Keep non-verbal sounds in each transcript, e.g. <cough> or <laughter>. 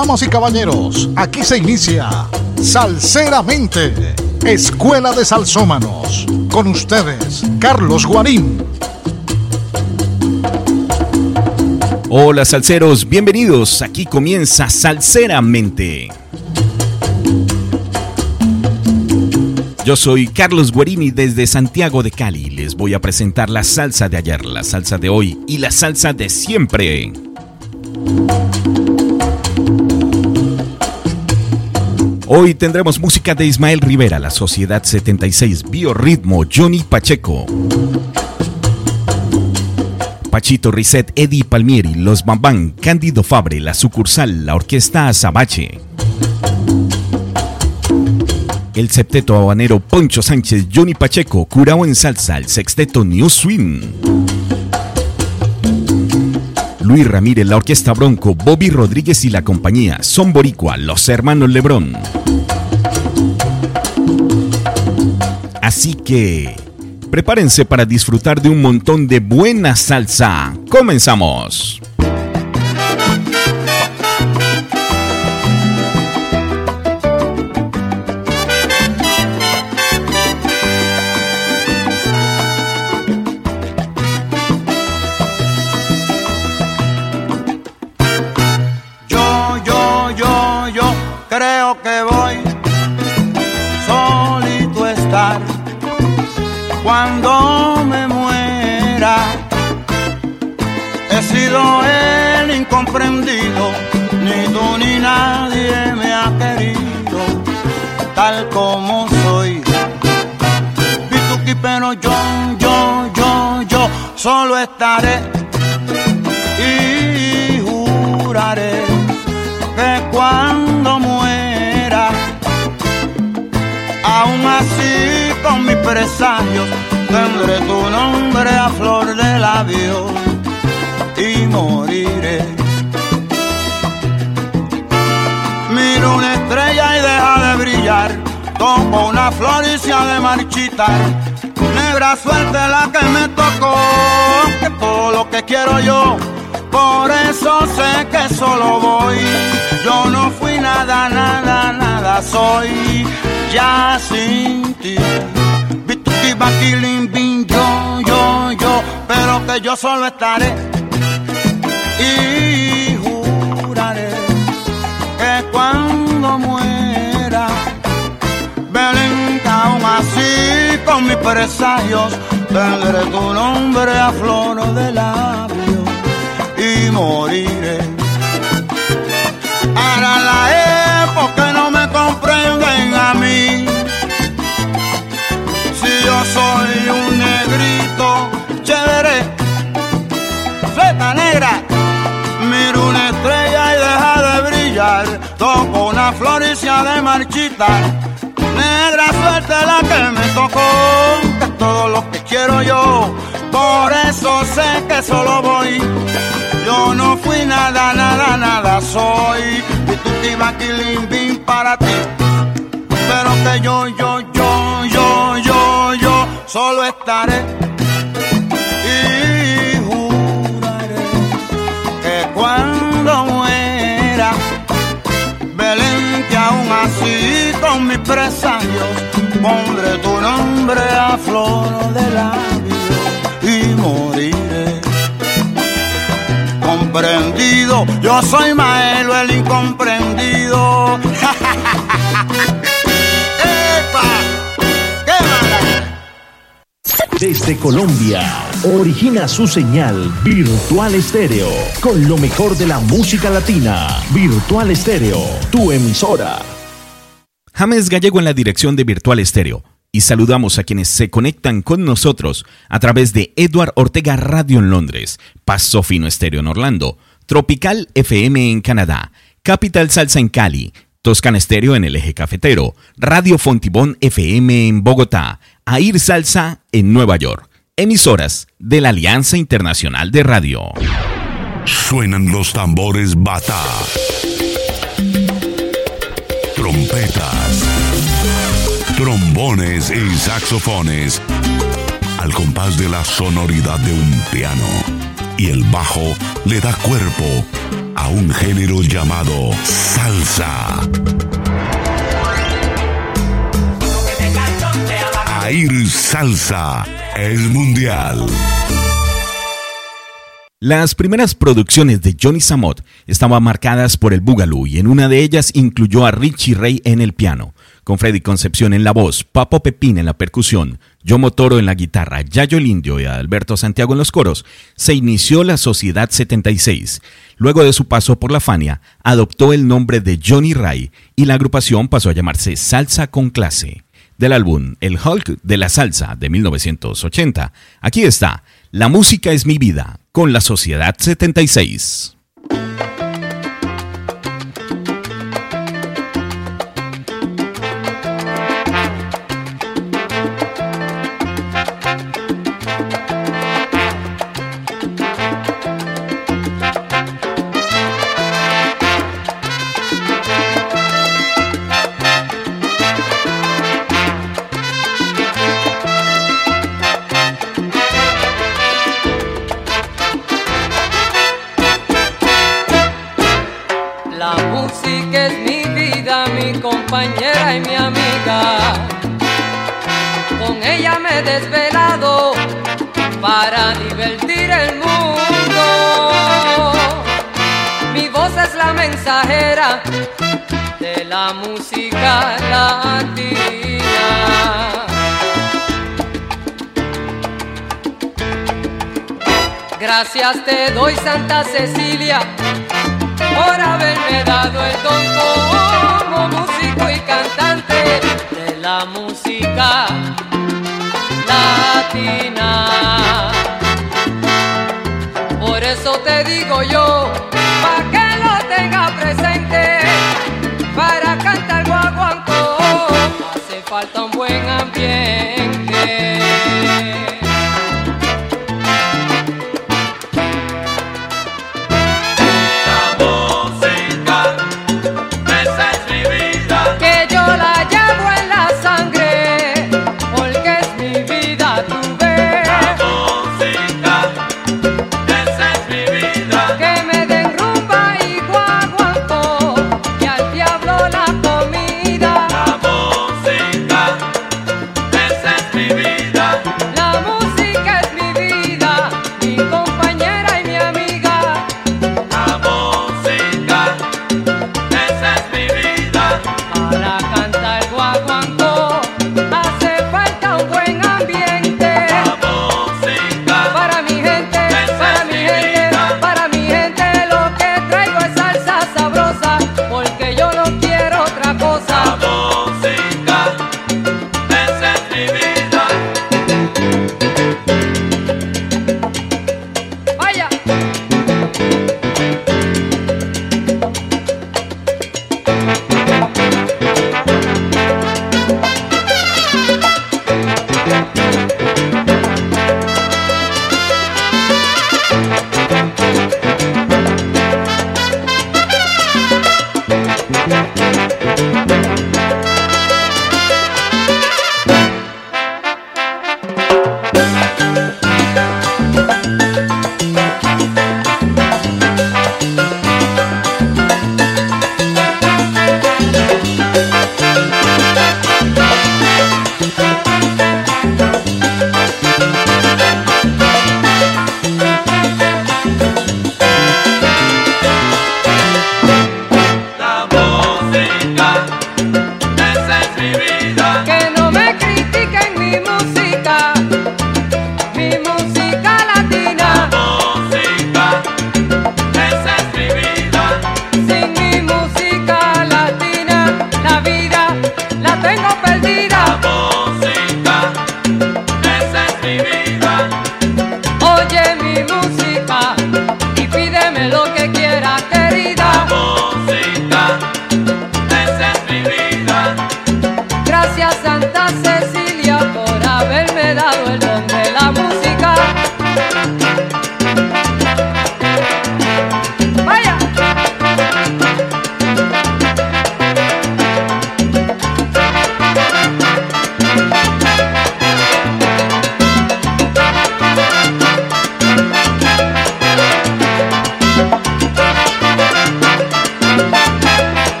Damas y caballeros, aquí se inicia Salseramente, Escuela de Salsómanos. Con ustedes, Carlos Guarín. Hola salseros, bienvenidos. Aquí comienza Salseramente. Yo soy Carlos Guarini desde Santiago de Cali. Les voy a presentar la salsa de ayer, la salsa de hoy y la salsa de siempre. Hoy tendremos música de Ismael Rivera, La Sociedad 76, Biorritmo, Johnny Pacheco. Pachito Risset, Eddie Palmieri, Los Bambán, Cándido Fabre, La Sucursal, La Orquesta Azabache. El septeto habanero Poncho Sánchez, Johnny Pacheco, Curao en Salsa, el sexteto New Swing. Luis Ramírez, la Orquesta Bronco, Bobby Rodríguez y la compañía, Son Boricua, los hermanos Lebrón. Así que prepárense para disfrutar de un montón de buena salsa. Comenzamos. Cuando me muera. He sido el incomprendido, ni tú ni nadie me ha querido, tal como soy. Pituki, pero yo, yo, yo, yo solo estaré presagios tendré tu nombre a flor de labio y moriré. Miro una estrella y deja de brillar, toco una flor y se ha de marchitar. Negra suerte la que me tocó, que todo lo que quiero yo, por eso sé que solo voy. Yo no fui nada, nada, nada soy ya sin ti. Bituki, baquilín, bin, yo, yo, yo, pero que yo solo estaré y juraré que cuando muera, Belén, aún así con mis presagios, tendré tu nombre a flor de labio y moriré. Ahora la época no me comprenden a mí. Yo soy un negrito chévere, fleta negra, miro una estrella y deja de brillar. Toco una flor de marchitar. Negra suerte la que me tocó, que es todo lo que quiero yo. Por eso sé que solo voy. Yo no fui nada, nada, nada soy. Y tu para ti. Pero que yo, yo, yo solo estaré. Y juraré que cuando muera, Belén, que aún así con mis presagios, pondré tu nombre a flor de labio y moriré comprendido. Yo soy Maelo el incomprendido. <laughs> Desde Colombia, origina su señal Virtual Estéreo, con lo mejor de la música latina. Virtual Estéreo, tu emisora. James Gallego en la dirección de Virtual Estéreo. Y saludamos a quienes se conectan con nosotros a través de Edward Ortega Radio en Londres, Paso Fino Estéreo en Orlando, Tropical FM en Canadá, Capital Salsa en Cali, Toscan Estéreo en el eje cafetero, Radio Fontibón FM en Bogotá, Air Salsa en Nueva York. Emisoras de la Alianza Internacional de Radio. Suenan los tambores bata. Trompetas. Trombones y saxofones. Al compás de la sonoridad de un piano. Y el bajo le da cuerpo un género llamado salsa. Air Salsa es mundial. Las primeras producciones de Johnny Samot estaban marcadas por el boogaloo y en una de ellas incluyó a Richie Ray en el piano, con Freddy Concepción en la voz, Papo Pepín en la percusión, Yomo Toro en la guitarra, Yayo el Indio y Alberto Santiago en los coros, se inició la Sociedad 76. Luego de su paso por la Fania, adoptó el nombre de Johnny Ray y la agrupación pasó a llamarse Salsa con Clase. Del álbum El Hulk de la Salsa de 1980, aquí está La música es mi vida con la Sociedad 76. De la música latina. Gracias te doy Santa Cecilia por haberme dado el don como músico y cantante de la música latina. Por eso te digo yo, pa' que falta un buen ambiente.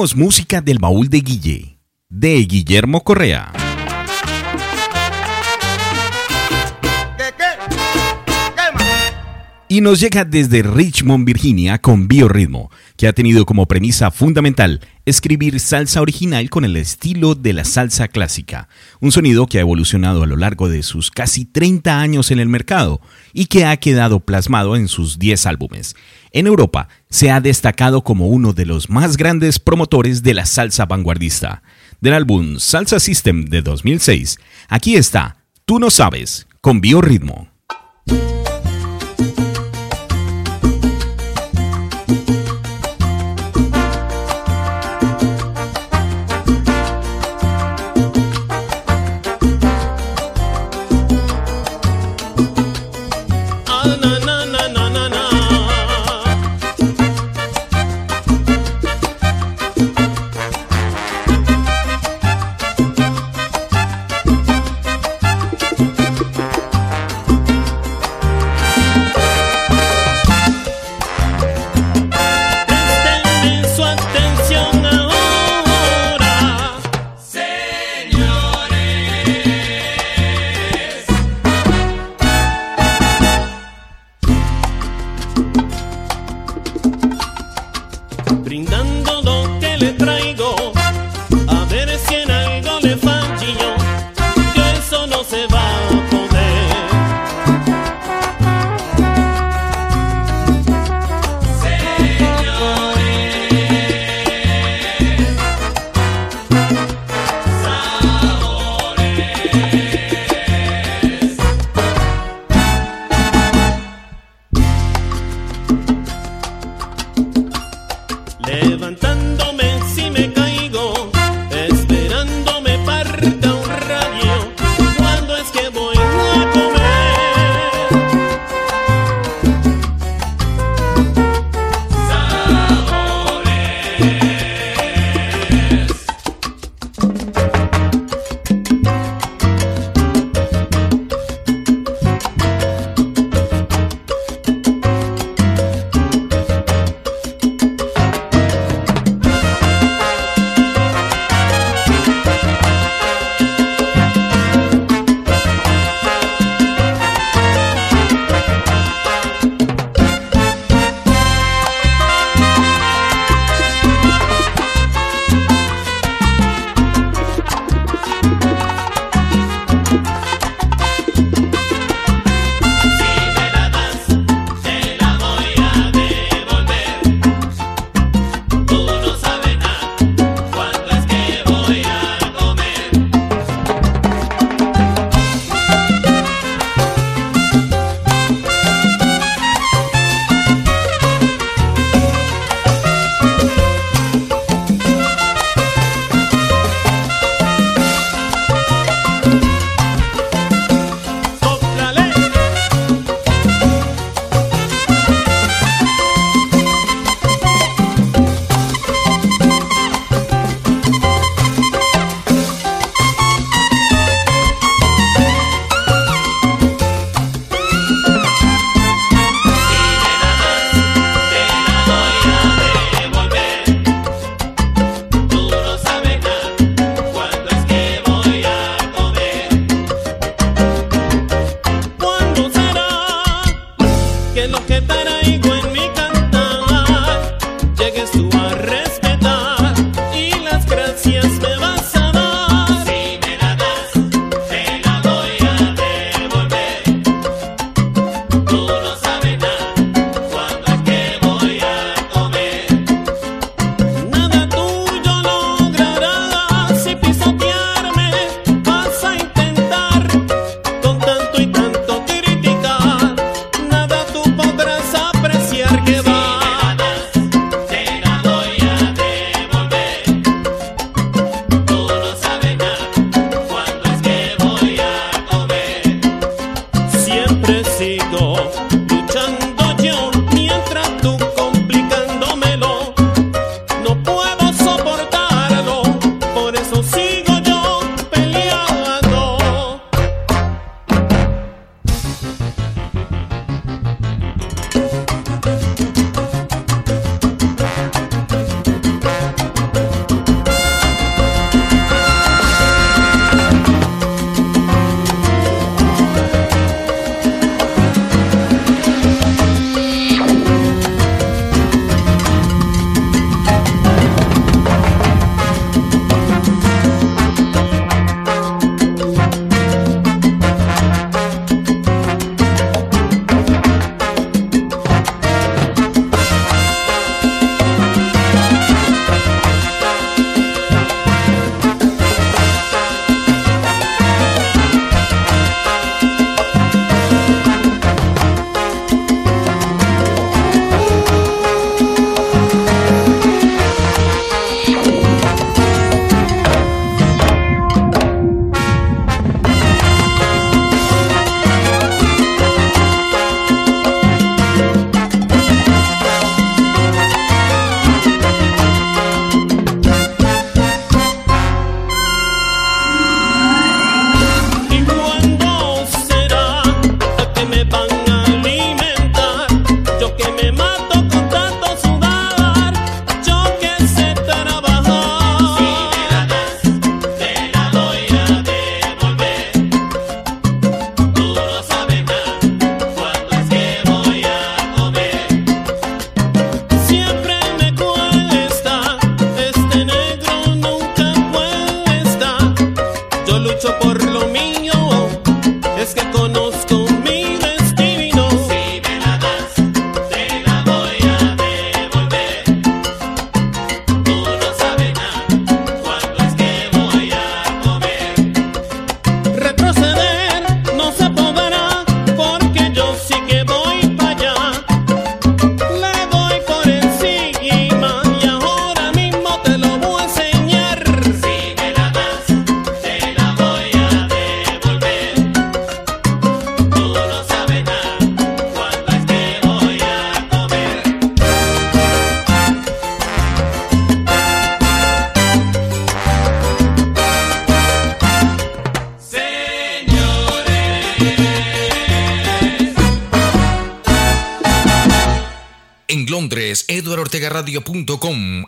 Música del baúl de Guille, de Guillermo Correa. Y nos llega desde Richmond, Virginia, con Biorritmo, que ha tenido como premisa fundamental escribir salsa original con el estilo de la salsa clásica, un sonido que ha evolucionado a lo largo de sus casi 30 años en el mercado y que ha quedado plasmado en sus 10 álbumes. En Europa se ha destacado como uno de los más grandes promotores de la salsa vanguardista. Del álbum Salsa System de 2006, aquí está Tú no sabes, con Biorritmo.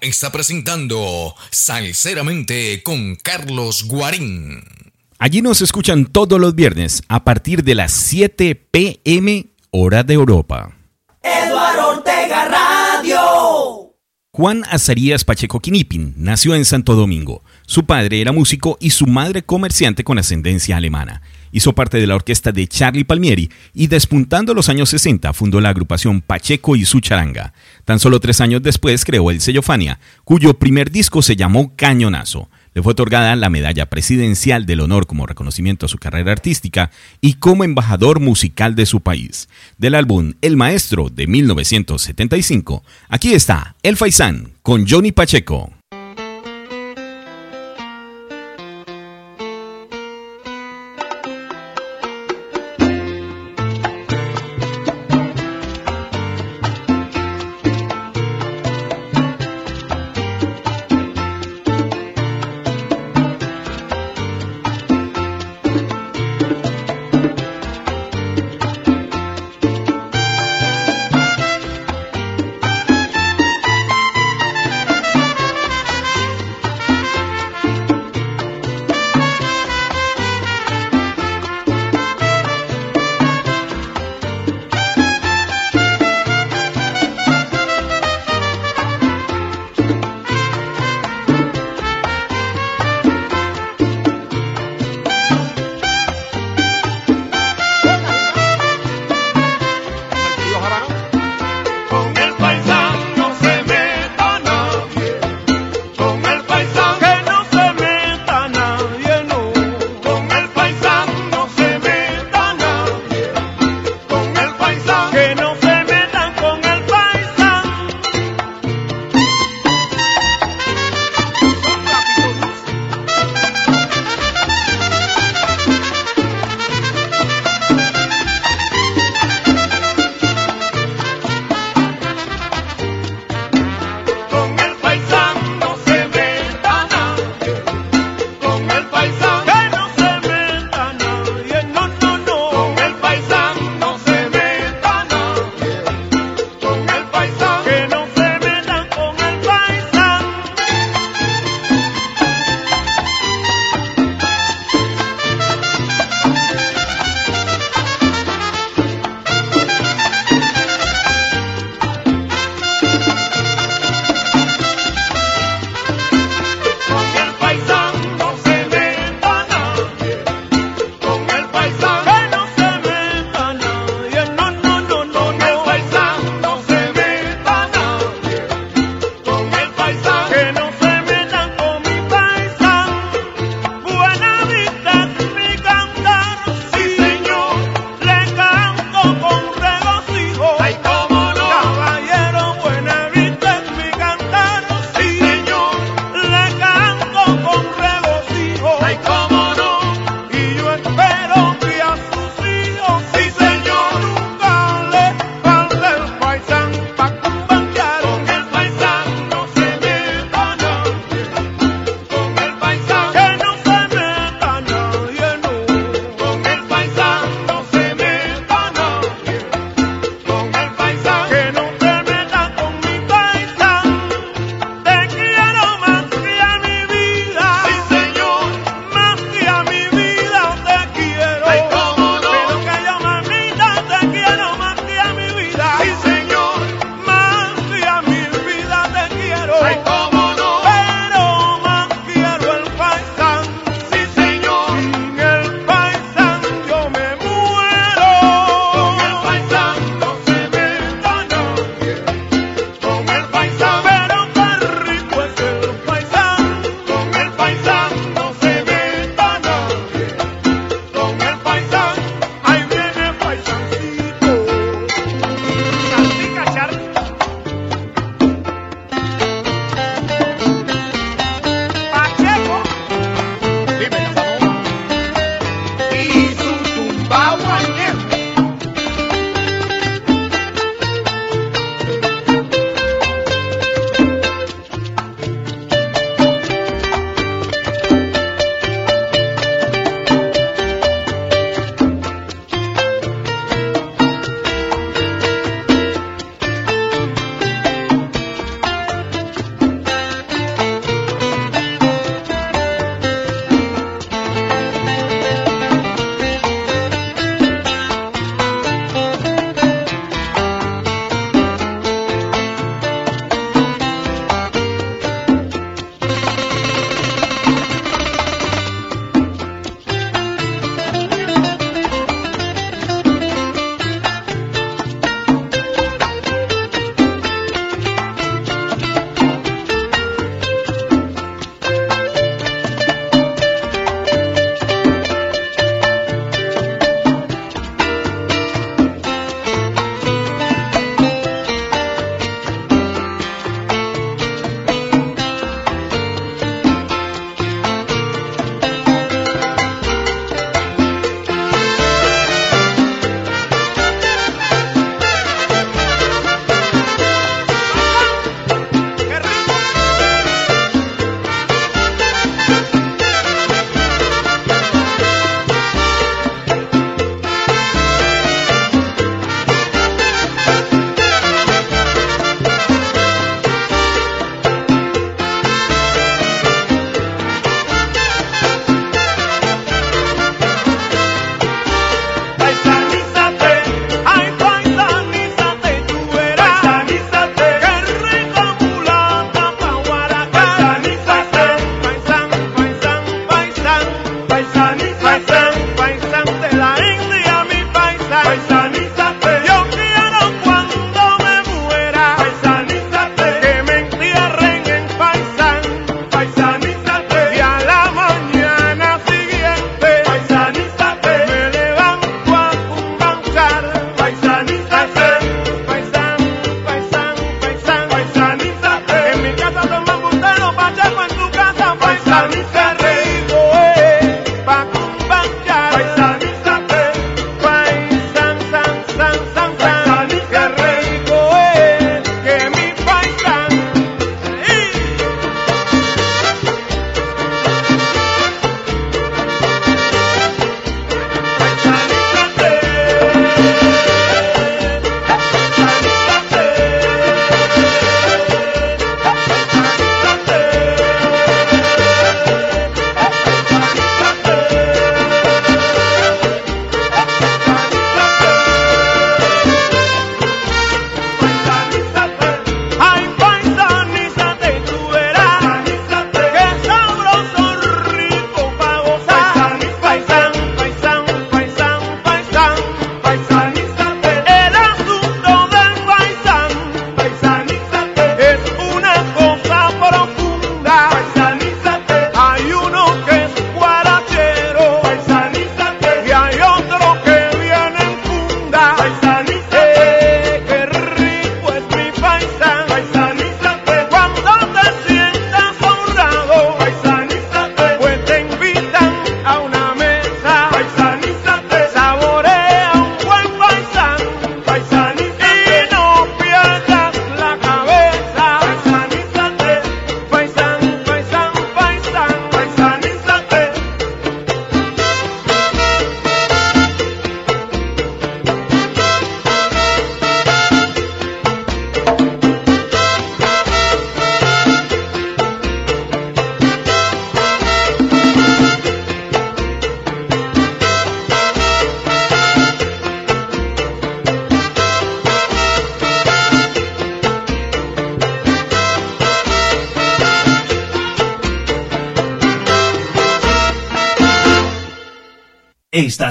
Está presentando Salceramente con Carlos Guarín. Allí nos escuchan todos los viernes a partir de las 7 pm hora de Europa. Eduardo Ortega Radio. Juan Azarías Pacheco Quinipin nació en Santo Domingo. Su padre era músico y su madre comerciante con ascendencia alemana. Hizo parte de la orquesta de Charlie Palmieri y despuntando los años 60 fundó la agrupación Pacheco y su charanga. Tan solo tres años después creó el sello Fania, cuyo primer disco se llamó Cañonazo. Le fue otorgada la Medalla Presidencial del Honor como reconocimiento a su carrera artística y como embajador musical de su país. Del álbum El Maestro de 1975, aquí está El Faisán con Johnny Pacheco.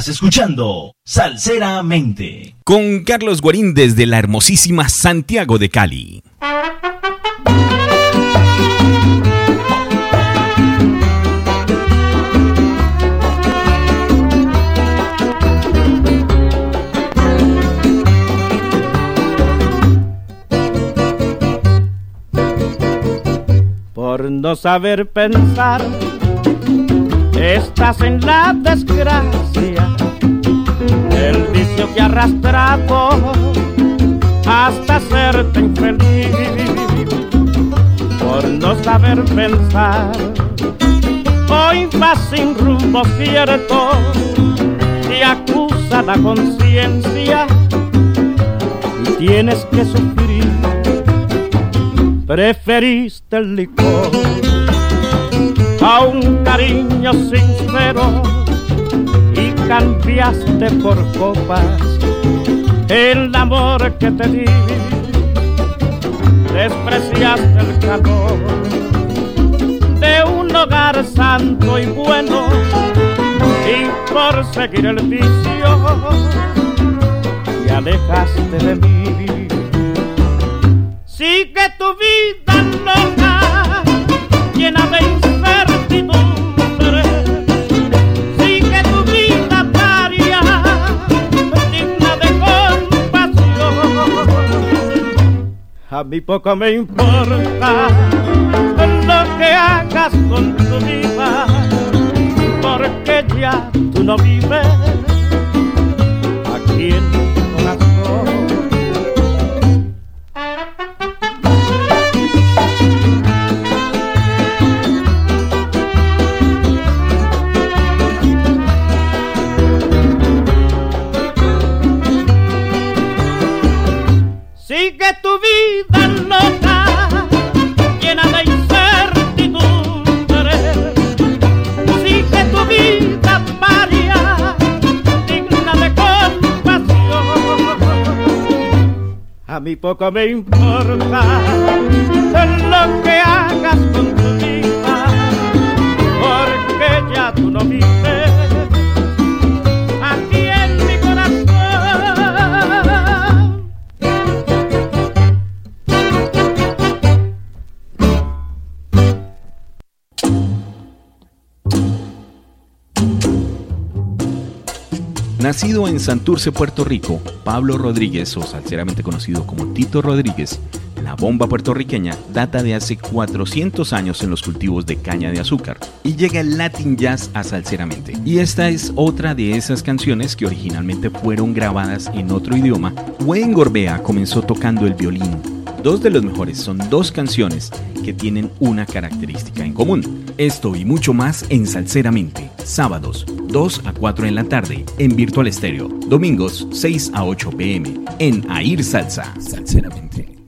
Estás escuchando Salseramente. Con Carlos Guarín desde la hermosísima Santiago de Cali. Por no saber pensar estás en la desgracia, el vicio que ha arrastrado hasta serte infeliz, por no saber pensar. Hoy vas sin rumbo cierto, te acusa la conciencia y tienes que sufrir. Preferiste el licor a un cariño sincero y cambiaste por copas el amor que te di. Despreciaste el calor de un hogar santo y bueno y por seguir el vicio te alejaste de mí. Mí poco me importa lo que hagas con tu vida, porque ya tú no vives poco me importa lo que hagas con tu vida, porque ya tú no vives. Nacido en Santurce, Puerto Rico, Pablo Rodríguez, o salseramente conocido como Tito Rodríguez, la bomba puertorriqueña data de hace 400 años en los cultivos de caña de azúcar y llega el Latin Jazz a salseramente. Y esta es otra de esas canciones que originalmente fueron grabadas en otro idioma. Wayne Gorbea comenzó tocando el violín. Dos de los mejores son dos canciones que tienen una característica en común. Esto y mucho más en Salseramente, sábados 2 a 4 en la tarde en Virtual Estéreo, domingos 6 a 8 pm en Air Salsa. Salseramente.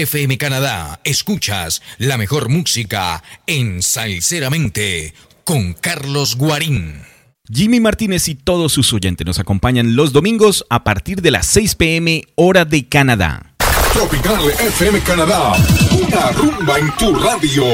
FM Canadá, escuchas la mejor música en Salceramente con Carlos Guarín. Jimmy Martínez y todos sus oyentes nos acompañan los domingos a partir de las 6 pm hora de Canadá. Tropical FM Canadá, una rumba en tu radio.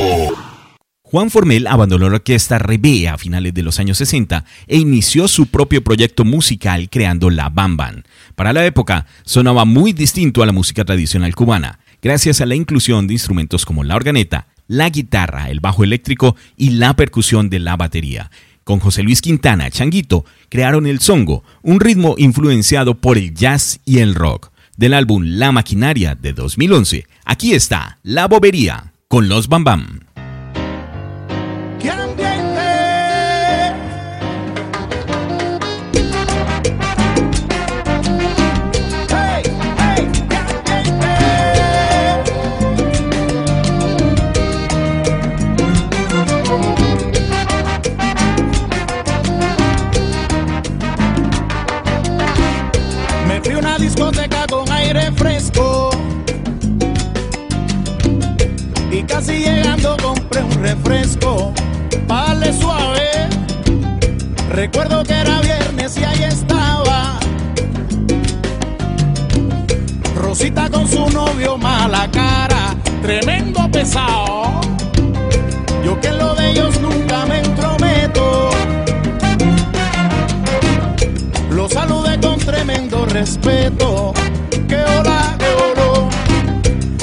Juan Formel abandonó la orquesta Rebe a finales de los años 60 e inició su propio proyecto musical creando la Bamban. Para la época sonaba muy distinto a la música tradicional cubana, gracias a la inclusión de instrumentos como la organeta, la guitarra, el bajo eléctrico y la percusión de la batería. Con José Luis Quintana, Changuito, crearon el songo, un ritmo influenciado por el jazz y el rock. Del álbum La Maquinaria de 2011, aquí está La Bobería con los Bambam. casi refresco, vale suave. Recuerdo que era viernes y ahí estaba Rosita con su novio mala cara, tremendo pesado. Yo que lo de ellos nunca me entrometo. Lo saludé con tremendo respeto. Que hola, que oro.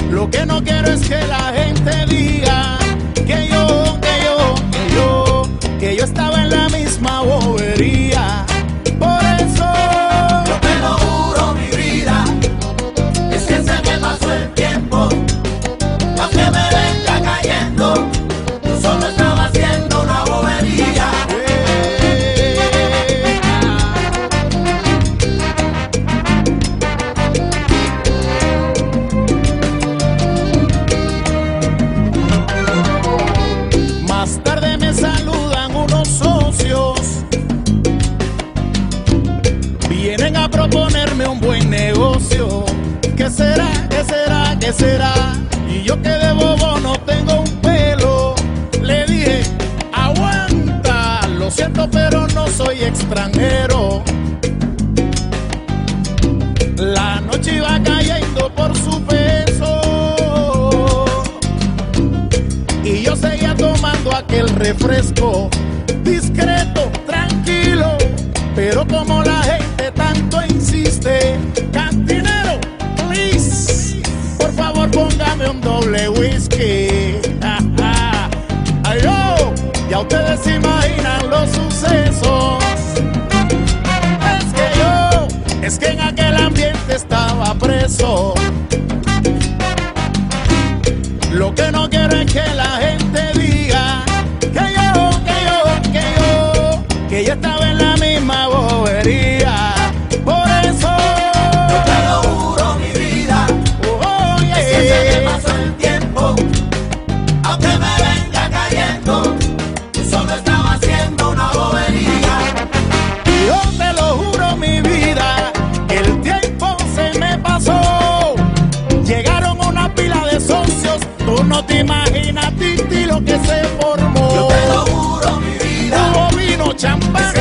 Lo que no quiero es que la gente diga ¿Qué será? Y yo que de bobo no tengo un pelo. Le dije, aguanta. Lo siento, pero no soy extranjero. La noche iba cayendo por su peso. Y yo seguía tomando aquel refresco, discreto, tranquilo. Pero como la gente un doble whisky. <laughs> Ay, yo, ya ustedes se imaginan champán,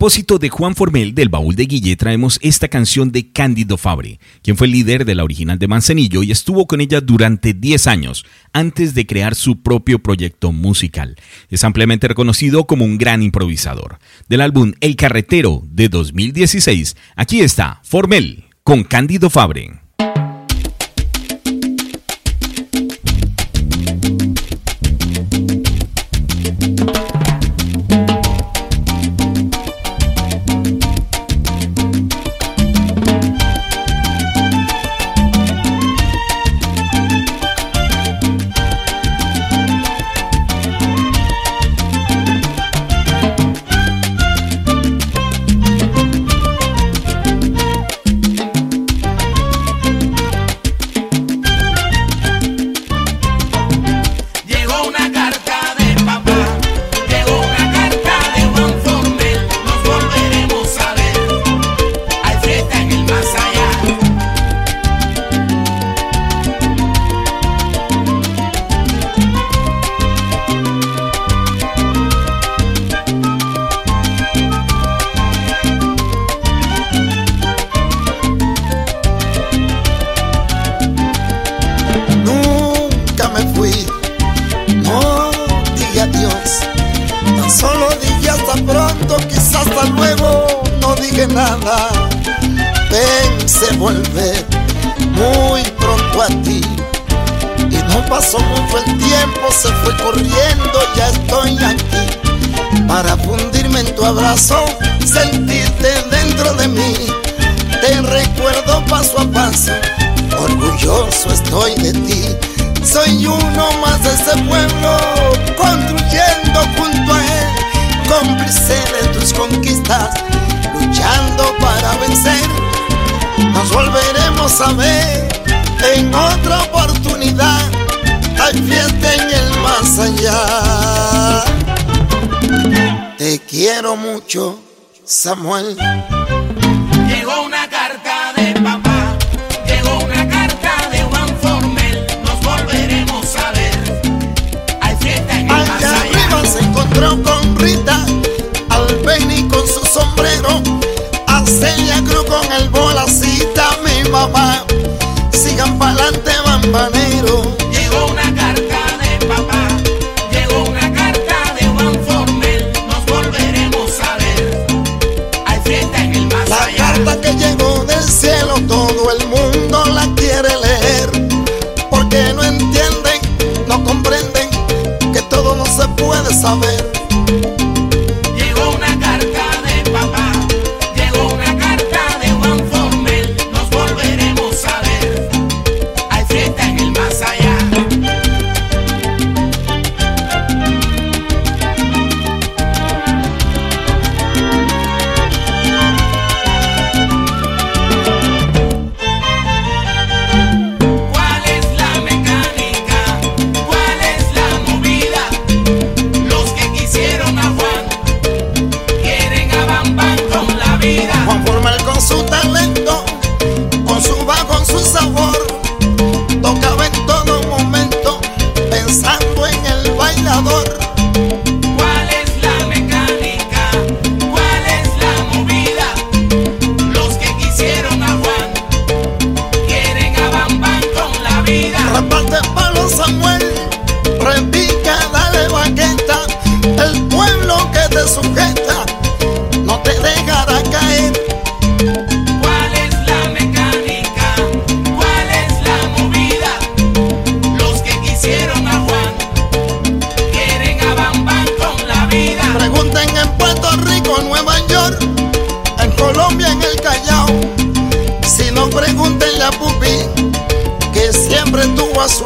propósito de Juan Formel del baúl de Guille traemos esta canción de Cándido Fabre, quien fue el líder de la original de Manzanillo y estuvo con ella durante 10 años antes de crear su propio proyecto musical. Es ampliamente reconocido como un gran improvisador. Del álbum El Carretero de 2016, aquí está Formel con Cándido Fabre.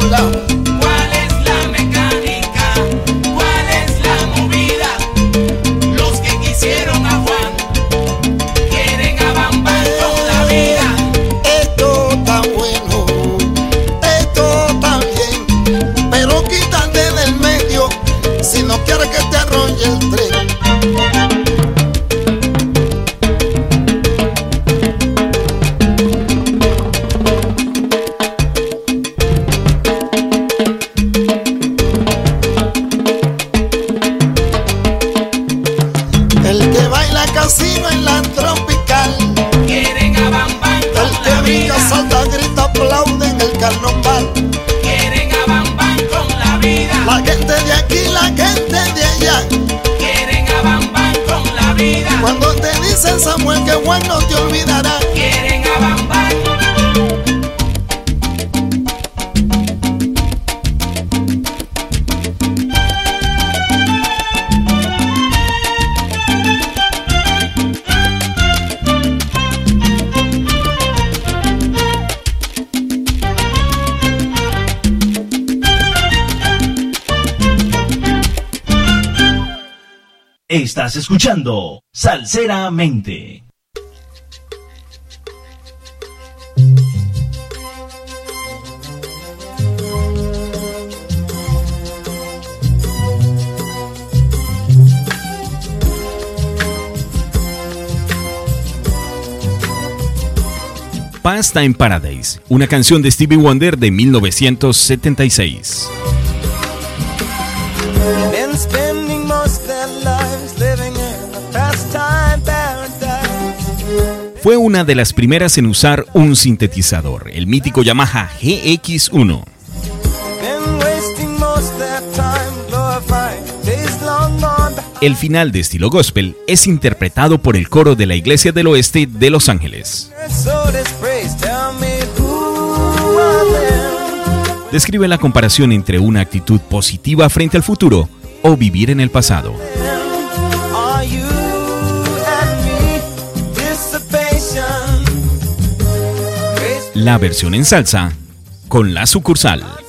Su lado. Escuchando Salseramente. Pasta en Paradise, una canción de Stevie Wonder de 1976. Fue una de las primeras en usar un sintetizador, el mítico Yamaha GX1. Been wasting most their time glorifying days long gone by. El final de estilo gospel es interpretado por el coro de la Iglesia del Oeste de Los Ángeles. Describe la comparación entre una actitud positiva frente al futuro o vivir en el pasado. La versión en salsa con la sucursal.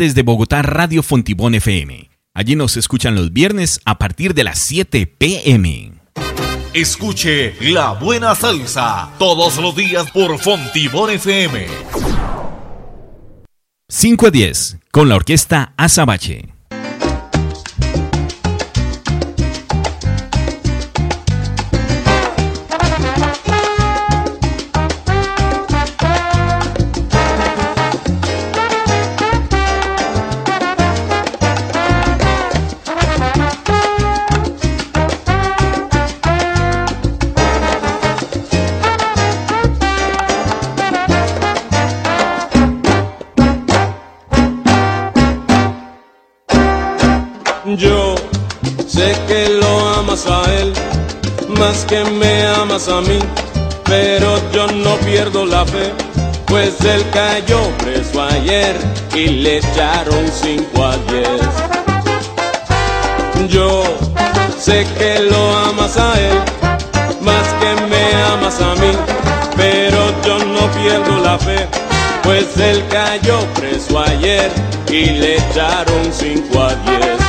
Desde Bogotá Radio Fontibón FM. Allí nos escuchan los viernes a partir de las 7 pm. Escuche La Buena Salsa todos los días por Fontibón FM. 5 a 10 con la orquesta Azabache. Que me amas a mí, pero yo no pierdo la fe, pues él cayó preso ayer y le echaron cinco a diez. Yo sé que lo amas a él más que me amas a mí, pero yo no pierdo la fe, pues él cayó preso ayer y le echaron cinco a diez.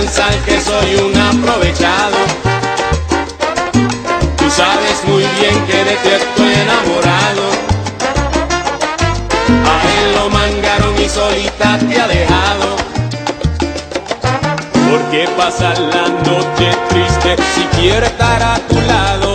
Pensar que soy un aprovechado. Tú sabes muy bien que de ti estoy enamorado. A él lo mangaron y solita te ha dejado. ¿Por qué pasar la noche triste si quiero estar a tu lado?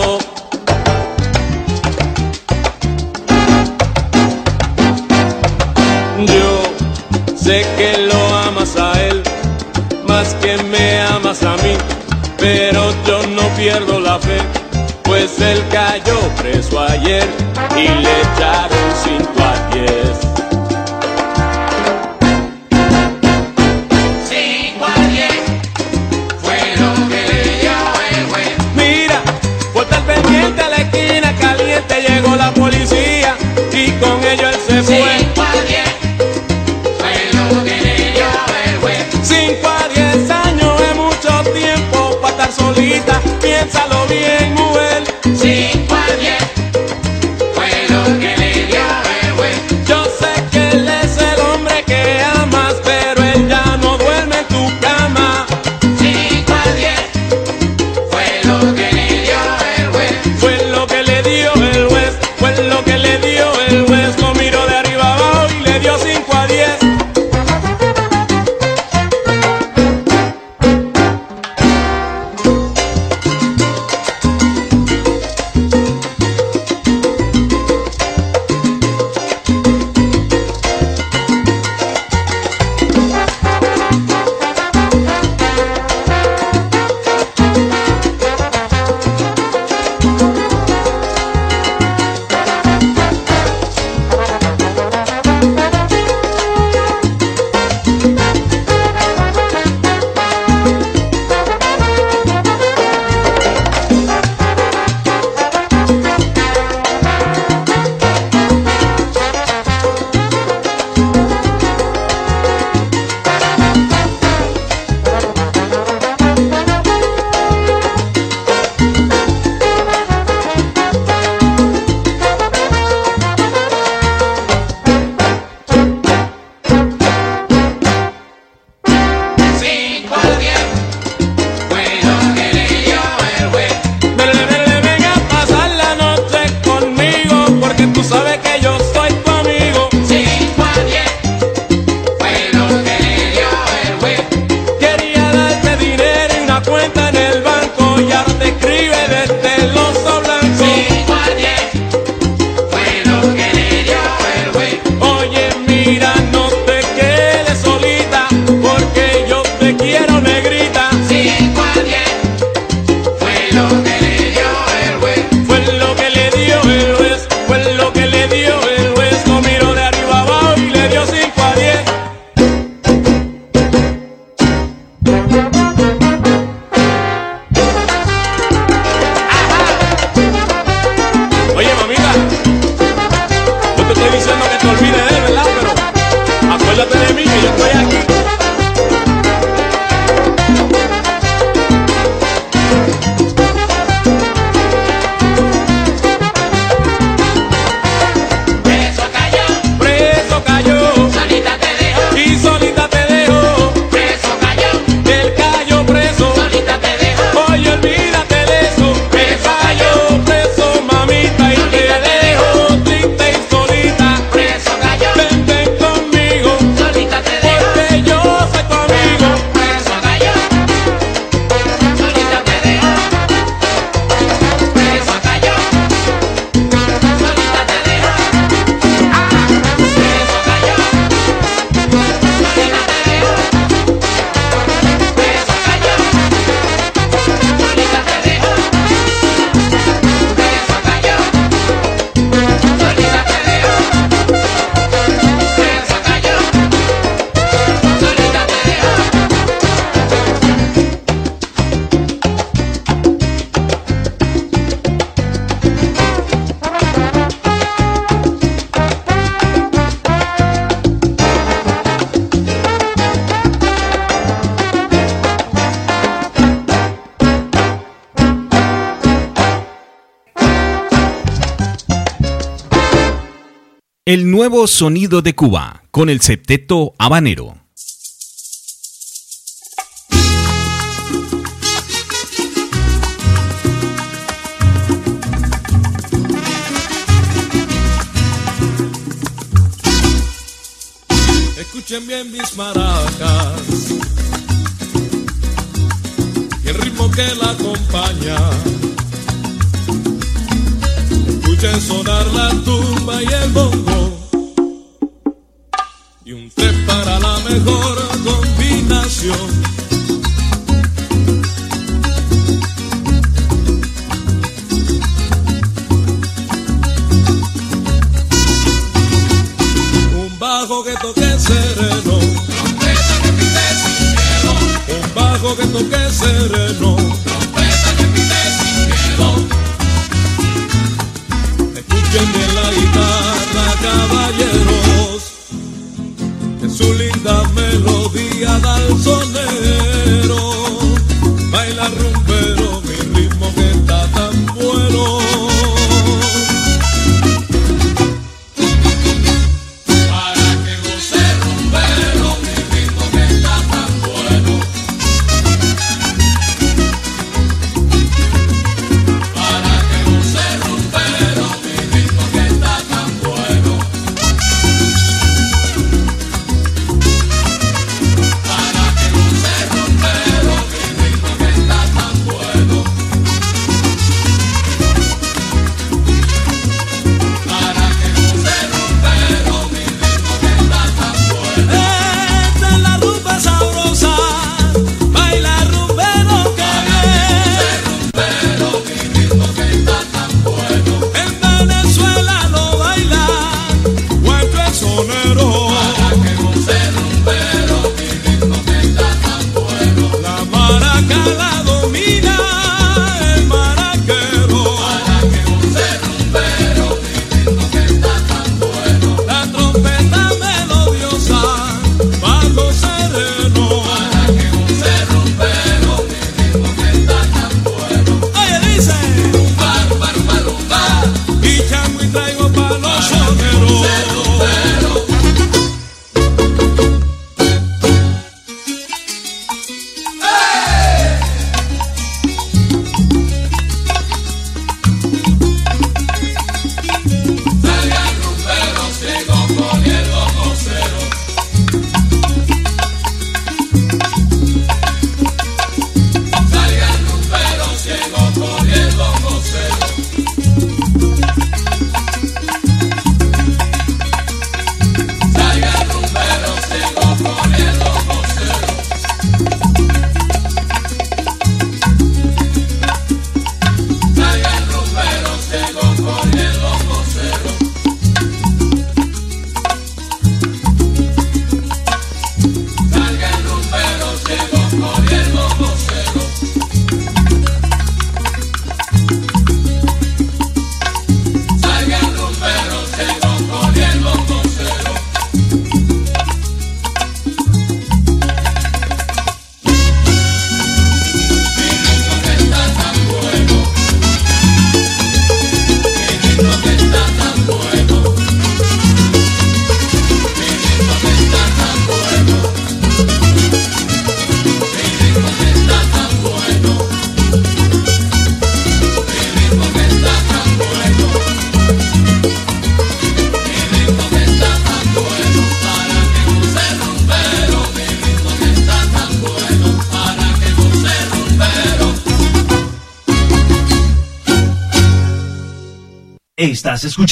Sonido de Cuba con el septeto habanero.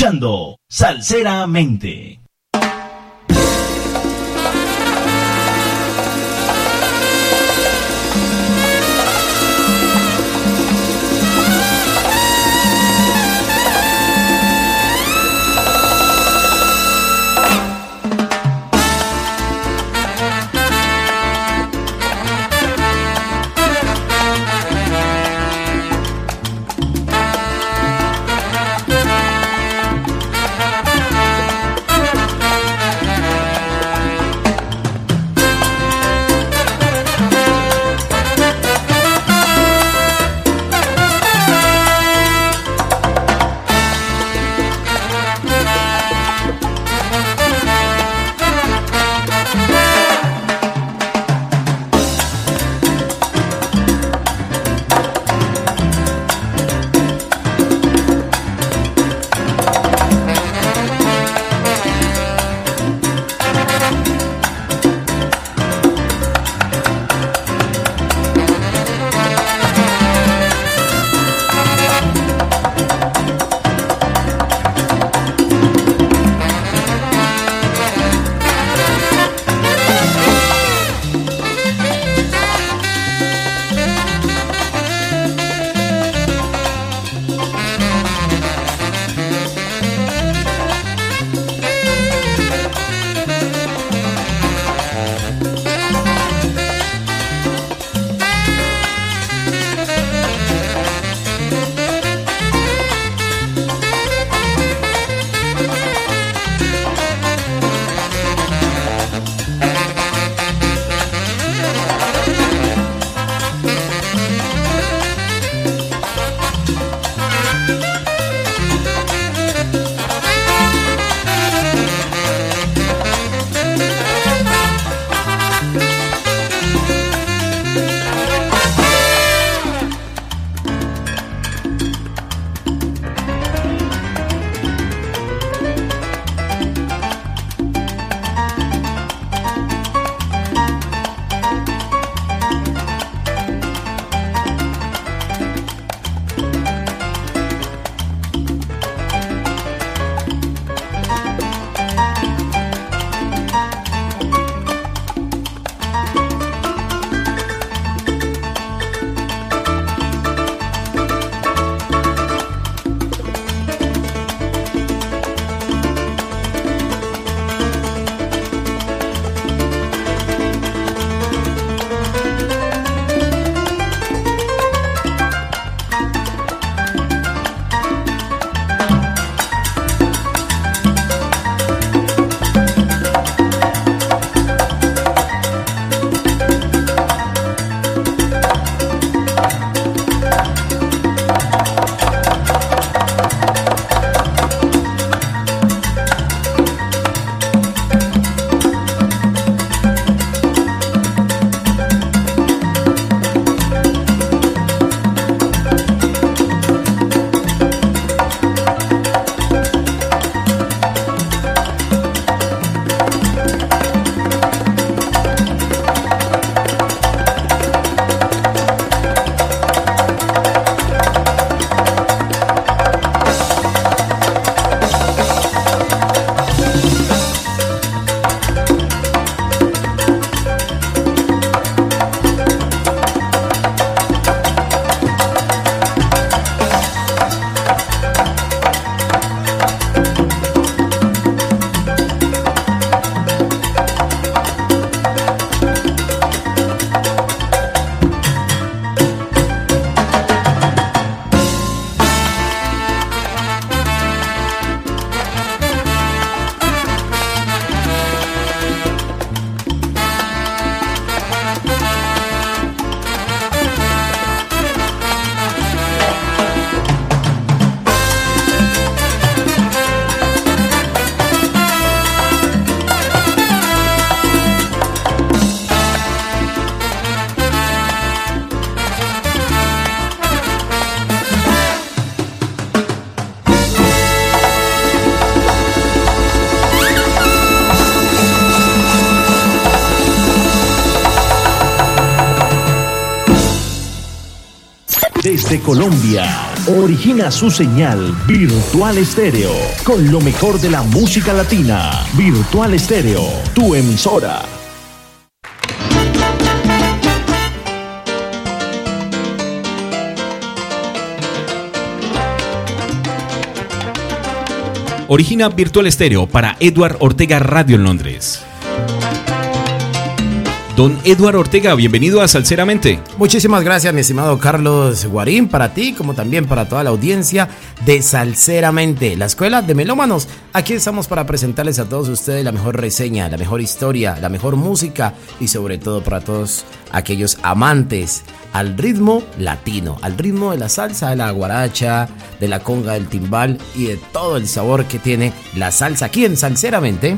Escuchando Salseramente. Desde Colombia, origina su señal Virtual Estéreo con lo mejor de la música latina. Virtual Estéreo, tu emisora. Origina Virtual Estéreo para Edward Ortega Radio en Londres. Don Eduardo Ortega, bienvenido a Salceramente. Muchísimas gracias, mi estimado Carlos Guarín, para ti como también para toda la audiencia de Salceramente, la escuela de melómanos. Aquí estamos para presentarles a todos ustedes la mejor reseña, la mejor historia, la mejor música y sobre todo para todos aquellos amantes al ritmo latino, al ritmo de la salsa, de la guaracha, de la conga, del timbal y de todo el sabor que tiene la salsa aquí en Salceramente.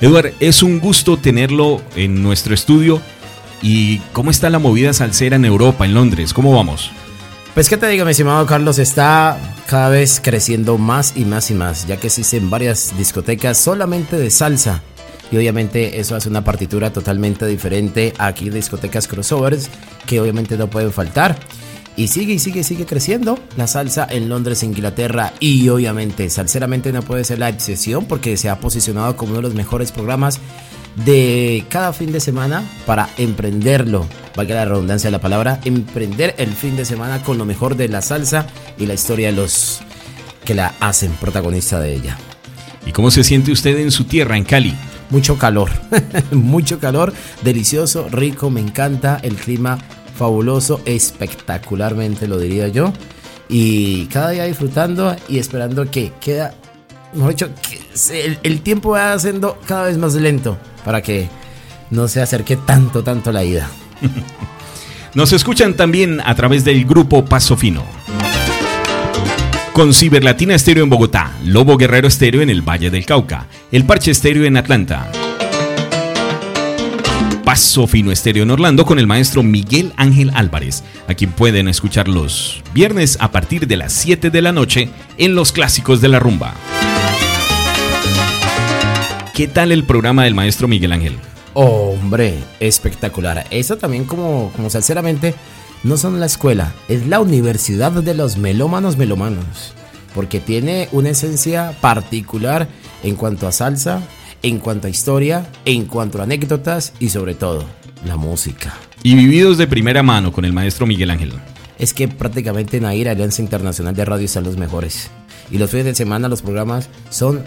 Eduard, es un gusto tenerlo en nuestro estudio. ¿Y cómo está la movida salsera en Europa, en Londres? ¿Cómo vamos? Pues que te digo, mi estimado Carlos, está cada vez creciendo más y más y más, ya que existen varias discotecas solamente de salsa. Y obviamente eso hace una partitura totalmente diferente aquí discotecas crossovers, que obviamente no pueden faltar. Y sigue y sigue y sigue creciendo la salsa en Londres, Inglaterra. Y obviamente, salseramente no puede ser la excepción porque se ha posicionado como uno de los mejores programas de cada fin de semana para emprenderlo. Valga la redundancia de la palabra, emprender el fin de semana con lo mejor de la salsa y la historia de los que la hacen protagonista de ella. ¿Y cómo se siente usted en su tierra, en Cali? Mucho calor, <laughs> mucho calor, delicioso, rico, me encanta el clima fabuloso, espectacularmente lo diría yo. Y cada día disfrutando y esperando que queda, mejor dicho, que el, el tiempo vaya siendo cada vez más lento para que no se acerque tanto, tanto la ida. <laughs> Nos escuchan también a través del grupo Paso Fino. Con Ciberlatina Estéreo en Bogotá, Lobo Guerrero Estéreo en el Valle del Cauca, El Parche Estéreo en Atlanta. Paso Fino Estéreo en Orlando con el maestro Miguel Ángel Álvarez, a quien pueden escuchar los viernes a partir de las 7 de la noche en los clásicos de la rumba. ¿Qué tal el programa del maestro Miguel Ángel? Hombre, espectacular. Eso también como, como sinceramente no son la escuela, es la universidad de los melómanos melómanos. Porque tiene una esencia particular en cuanto a salsa, en cuanto a historia, en cuanto a anécdotas y sobre todo la música. Y vividos de primera mano con el maestro Miguel Ángel. Es que prácticamente en AIR, Alianza Internacional de Radio, están los mejores. Y los fines de semana los programas son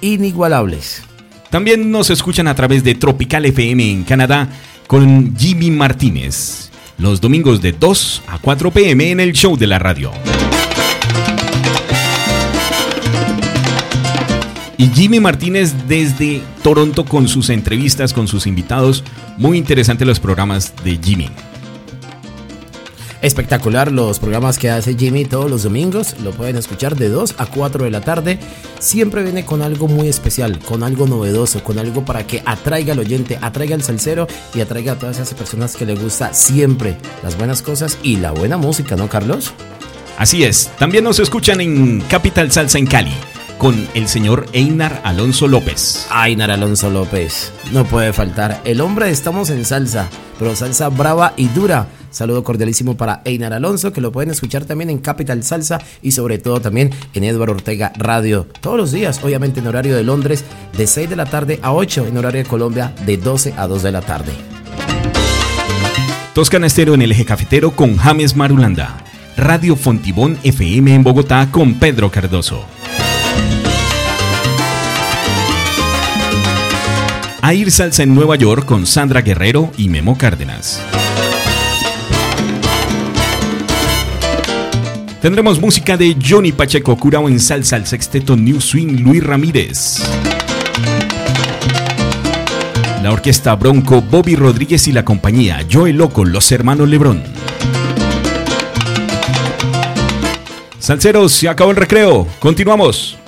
inigualables. También nos escuchan a través de Tropical FM en Canadá con Jimmy Martínez. Los domingos de 2 a 4 pm en el show de la radio. Y Jimmy Martínez desde Toronto con sus entrevistas, con sus invitados. Muy interesantes los programas de Jimmy. Espectacular los programas que hace Jimmy todos los domingos. Lo pueden escuchar de 2 a 4 de la tarde. Siempre viene con algo muy especial, con algo novedoso, con algo para que atraiga al oyente, atraiga al salsero y atraiga a todas esas personas que le gusta siempre las buenas cosas y la buena música, ¿no, Carlos? Así es. También nos escuchan en Capital Salsa en Cali con el señor Einar Alonso López. Einar Alonso López, no puede faltar. El hombre estamos en salsa, pero salsa brava y dura. Saludo cordialísimo para Einar Alonso, que lo pueden escuchar también en Capital Salsa y sobre todo también en Eduardo Ortega Radio. Todos los días, obviamente en horario de Londres, de 6 de la tarde a 8, en horario de Colombia, de 12 a 2 de la tarde. Toscana Estero en el eje cafetero con James Marulanda. Radio Fontibón FM en Bogotá con Pedro Cardoso. Air Salsa en Nueva York con Sandra Guerrero y Memo Cárdenas. Tendremos música de Johnny Pacheco Curao en salsa al sexteto New Swing Luis Ramírez. La orquesta Bronco Bobby Rodríguez y la compañía Joe Loco Los Hermanos Lebrón. Salceros, se acabó el recreo. Continuamos.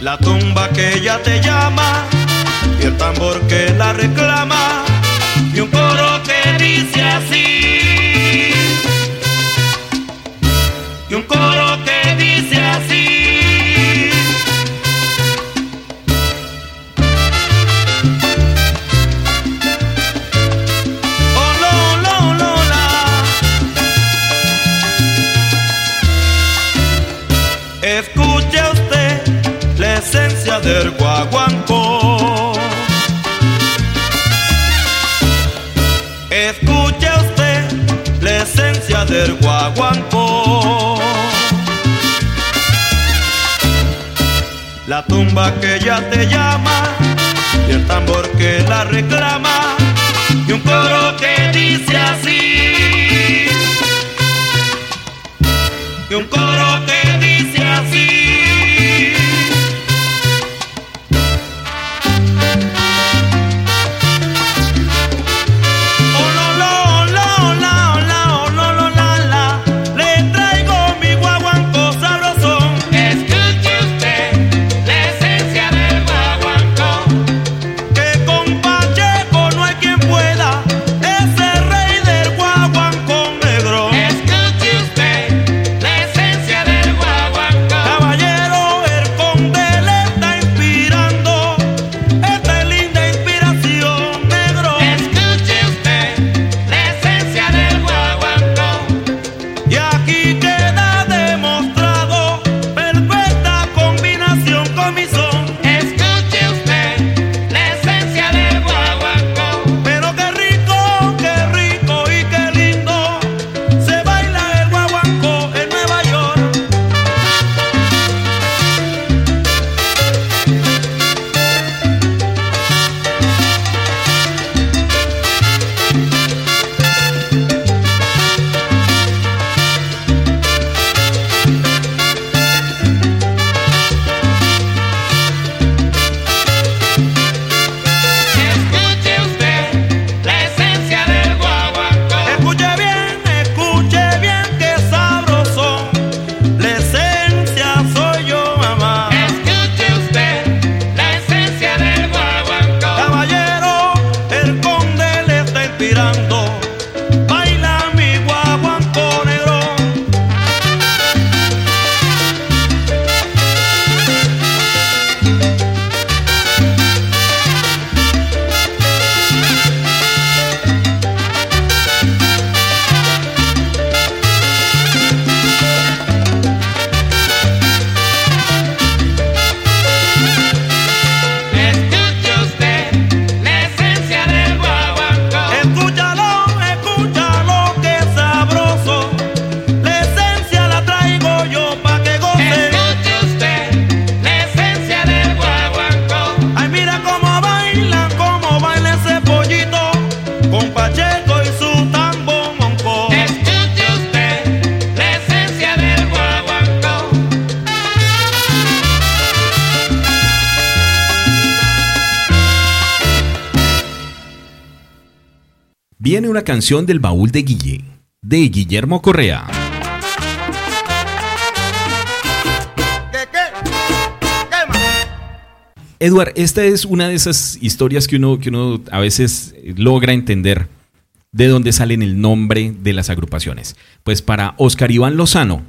La tumba que ya te llama y el tambor que la reclama. Del guaguancó. La tumba que ya te llama y el tambor que la reclama y un coro que dice así. Y un coro que una canción del baúl de Guille, de Guillermo Correa. Edward, esta es una de esas historias que uno, que uno a veces logra entender de dónde salen el nombre de las agrupaciones. Pues para Oscar Iván Lozano,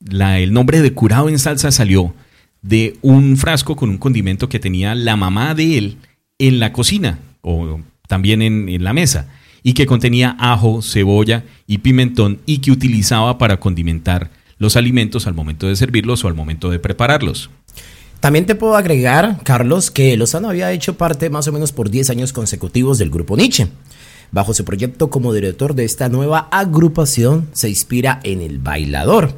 la- el nombre de curado en salsa salió de un frasco con un condimento que tenía la mamá de él en la cocina o también en, en la mesa y que contenía ajo, cebolla y pimentón y que utilizaba para condimentar los alimentos al momento de servirlos o al momento de prepararlos. También te puedo agregar, Carlos, que Lozano había hecho parte más o menos por 10 años consecutivos del grupo Nietzsche. Bajo su proyecto como director de esta nueva agrupación, se inspira en El Bailador.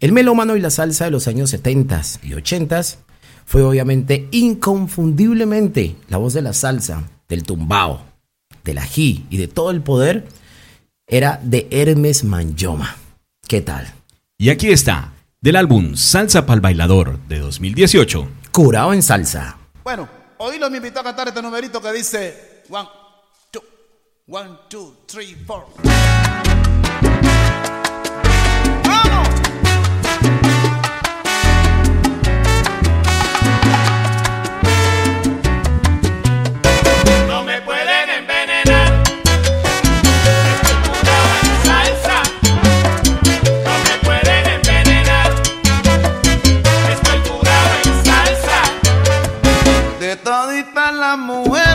El melómano y la salsa de los años 70 y 80 fue obviamente inconfundiblemente la voz de la salsa, del tumbao, del ají y de todo el poder era de Hermes Manyoma. ¿Qué tal? Y aquí está, del álbum Salsa pa'l Bailador de 2018. Curado en salsa. Bueno, Oílo me invitó a cantar este numerito que dice one, two, one, two, three, four. I'm away.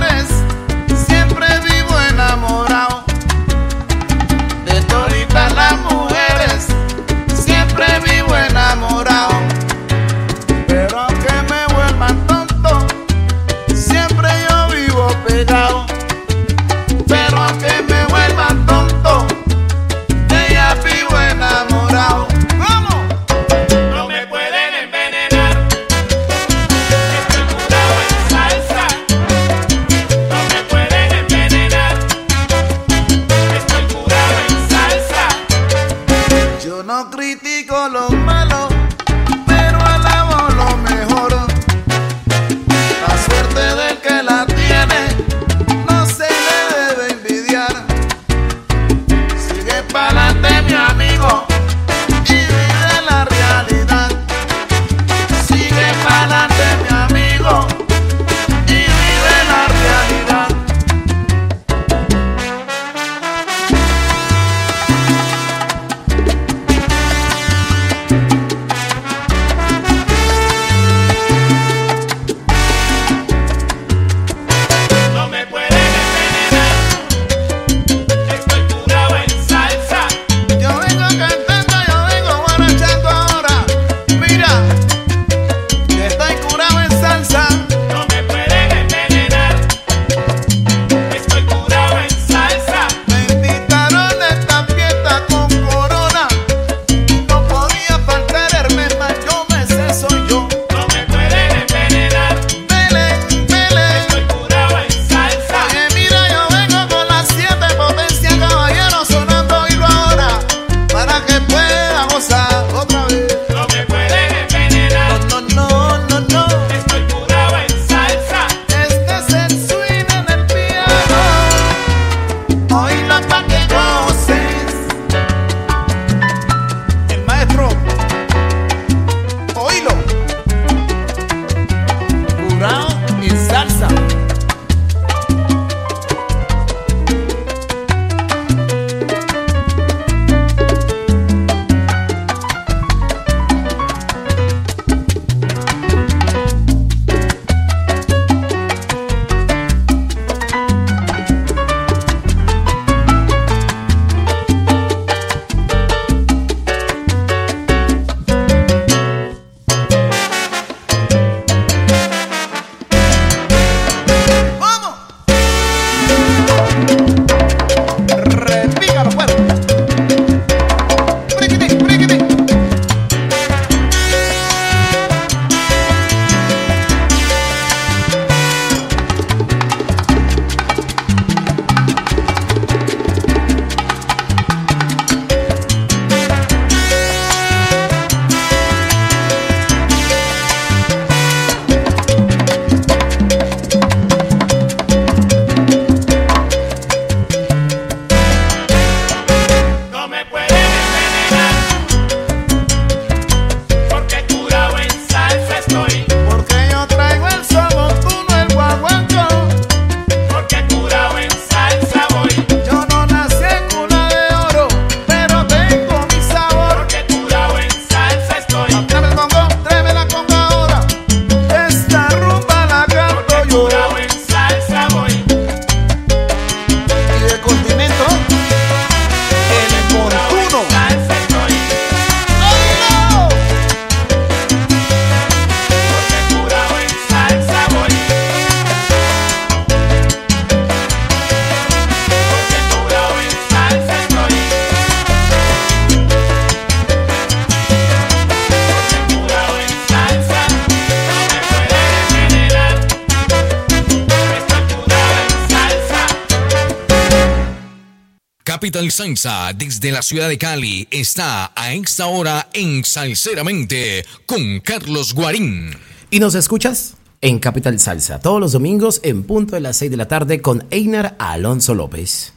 Salsa desde la ciudad de Cali está a esta hora en Salseramente con Carlos Guarín. ¿Y nos escuchas? En Capital Salsa, todos los domingos en punto de las 6 de la tarde con Einar Alonso López.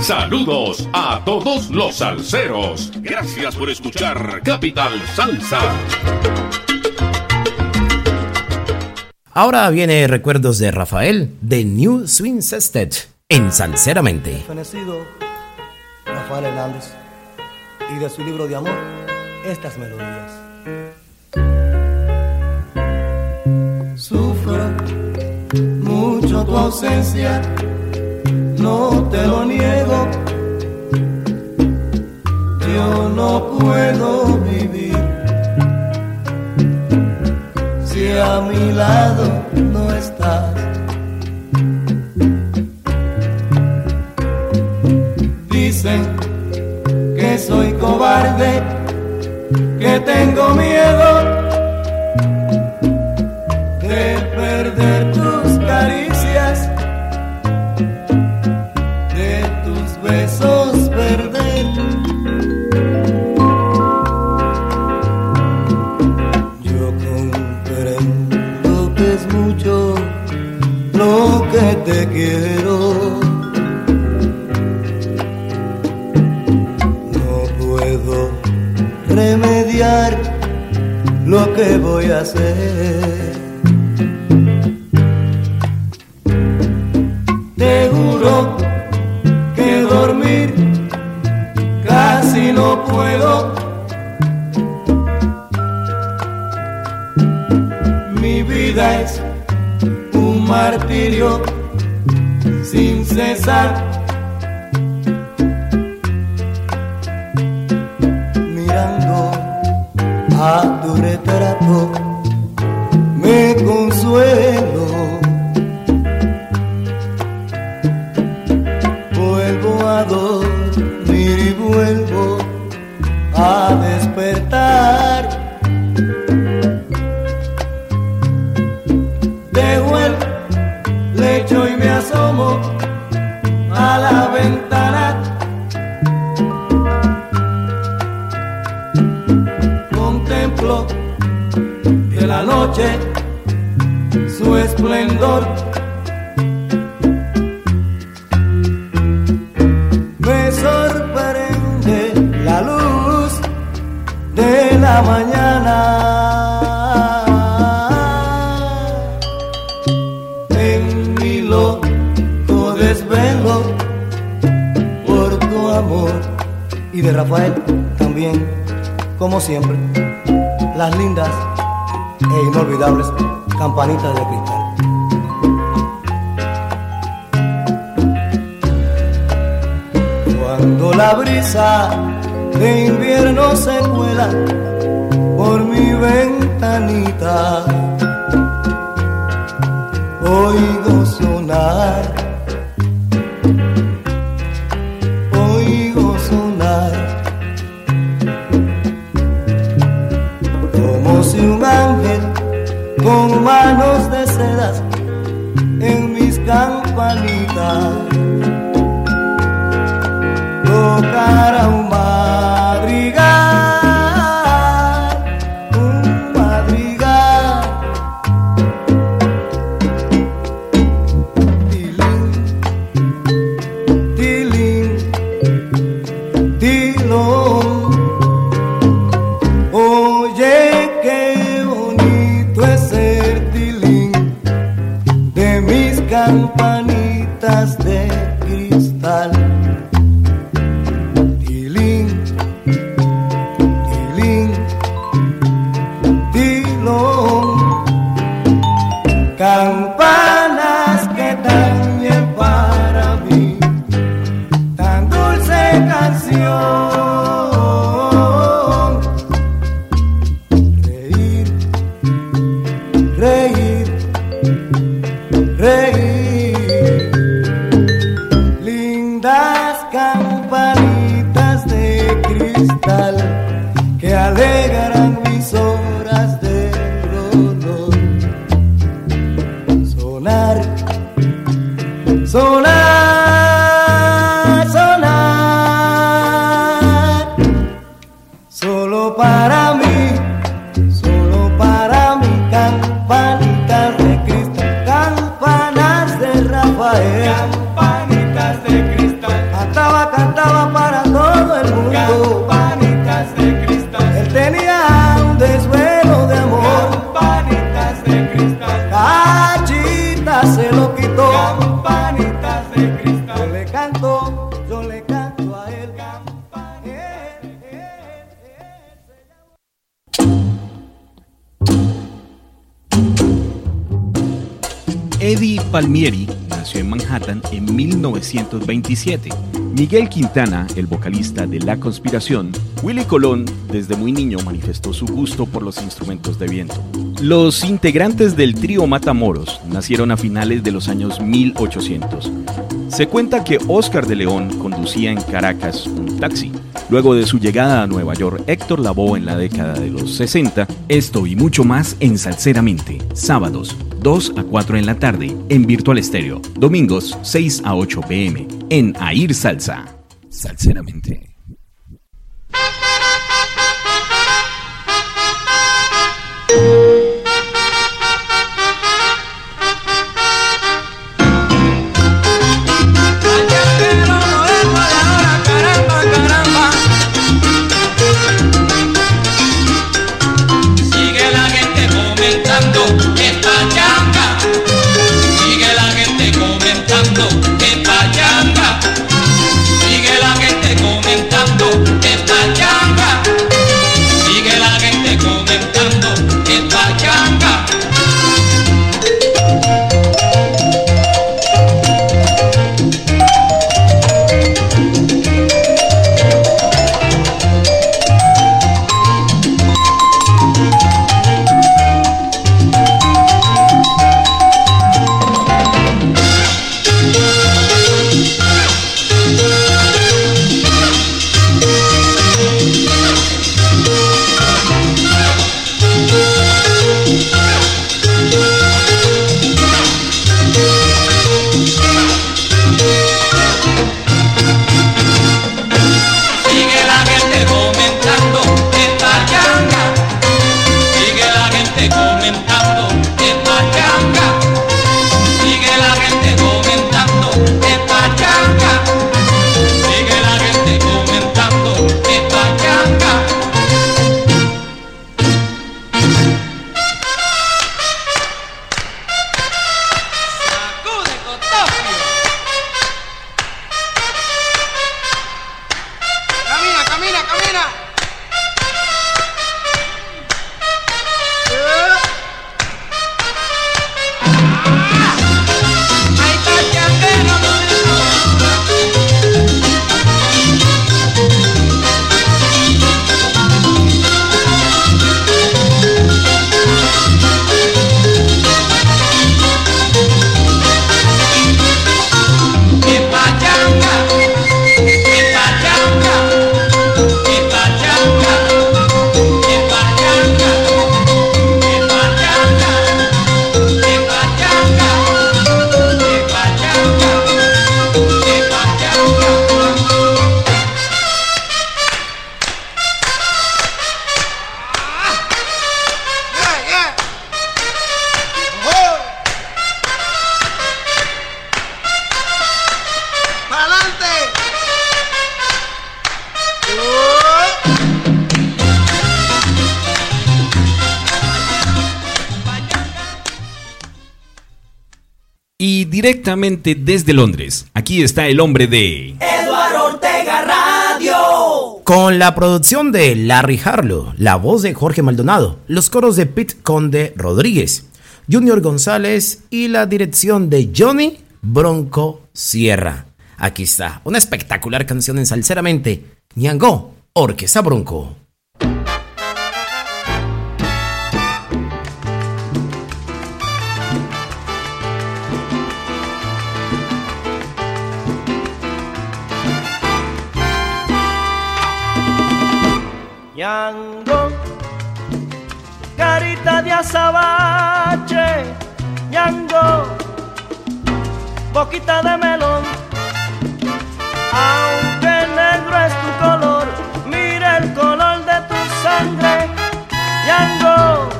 Saludos a todos los salseros. Gracias por escuchar Capital Salsa. Ahora viene recuerdos de Rafael de New Swing Sestet en Salseramente. Fenecido Rafael Hernández y de su libro de amor, estas melodías. Sufro mucho tu ausencia, no te lo niego. Yo no puedo vivir si a mi lado no estás. sé que soy cobarde, que tengo miedo de perder tus caricias, de tus besos perder. Yo comprendo que es mucho lo que te quiero. Voy a hacer. Te juro que dormir casi no puedo. Mi vida es un martirio sin cesar. A tu retrato me su esplendor. Me sorprende la luz de la mañana. En mi loco desvelo por tu amor. Y de Rafael también, como siempre, las lindas e inolvidables campanitas de cristal. Cuando la brisa de invierno se cuela por mi ventanita, oigo campanitas de 1927. Miguel Quintana, el vocalista de La Conspiración, Willy Colón desde muy niño manifestó su gusto por los instrumentos de viento. Los integrantes del trío Matamoros nacieron a finales de los años 1800. Se cuenta que Oscar de León conducía en Caracas un taxi. Luego de su llegada a Nueva York, Héctor Lavoe en la década de los 60. Esto y mucho más en. Sábados, 2 a 4 en la tarde, en Virtual Estéreo. Domingos, 6 a 8 pm, en Air Salsa. Salceramente. Directamente desde Londres, aquí está el hombre de... Eduardo Ortega Radio. Con la producción de Larry Harlow, la voz de Jorge Maldonado, los coros de Pete Conde Rodríguez, Junior González y la dirección de Johnny Bronco Sierra. Aquí está, una espectacular canción en Salceramente, Ñangó, Orquesta Bronco. Ñango, carita de azabache, Ñango, boquita de melón, aunque negro es tu color, mira el color de tu sangre, Ñango,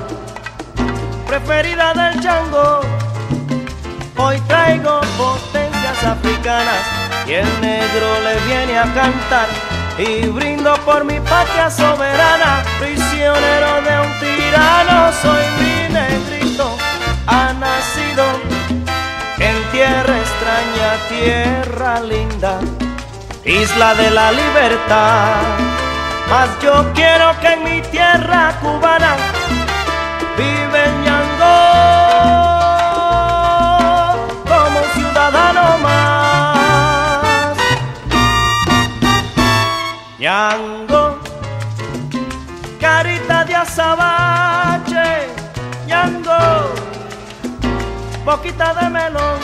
preferida del chango, hoy traigo potencias africanas y el negro le viene a cantar y brindo por mi patria soberana, prisionero de un tirano, soy mi negrito, ha nacido en tierra extraña, tierra linda, isla de la libertad. Mas yo quiero que en mi tierra cubana vive Ñango, carita de azabache, Ñango, boquita de melón,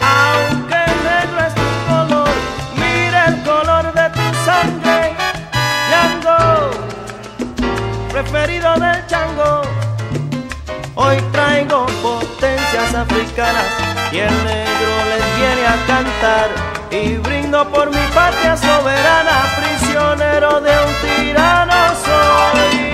aunque negro es tu color, mira el color de tu sangre, Ñango, preferido del chango, hoy traigo potencias africanas y el negro les viene a cantar y brindo por mi patria soberana, prisionero de un tirano soy.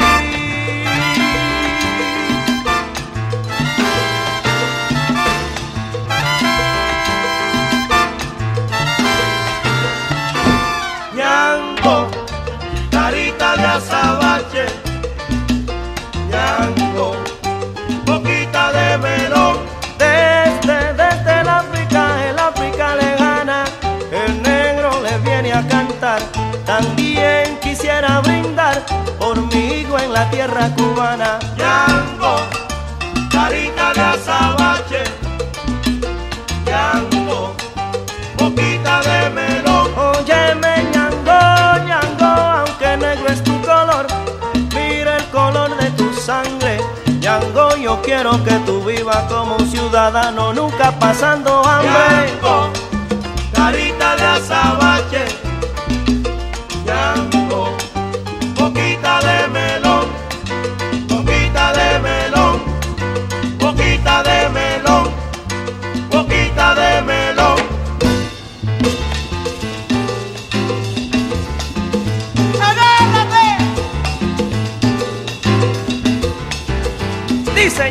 Tierra cubana. Yango, carita de azabache, Yango, boquita de melón. Óyeme, Ñango, Ñango, aunque negro es tu color, mira el color de tu sangre. Yango, yo quiero que tú vivas como un ciudadano, nunca pasando hambre. Yango, carita de azabache,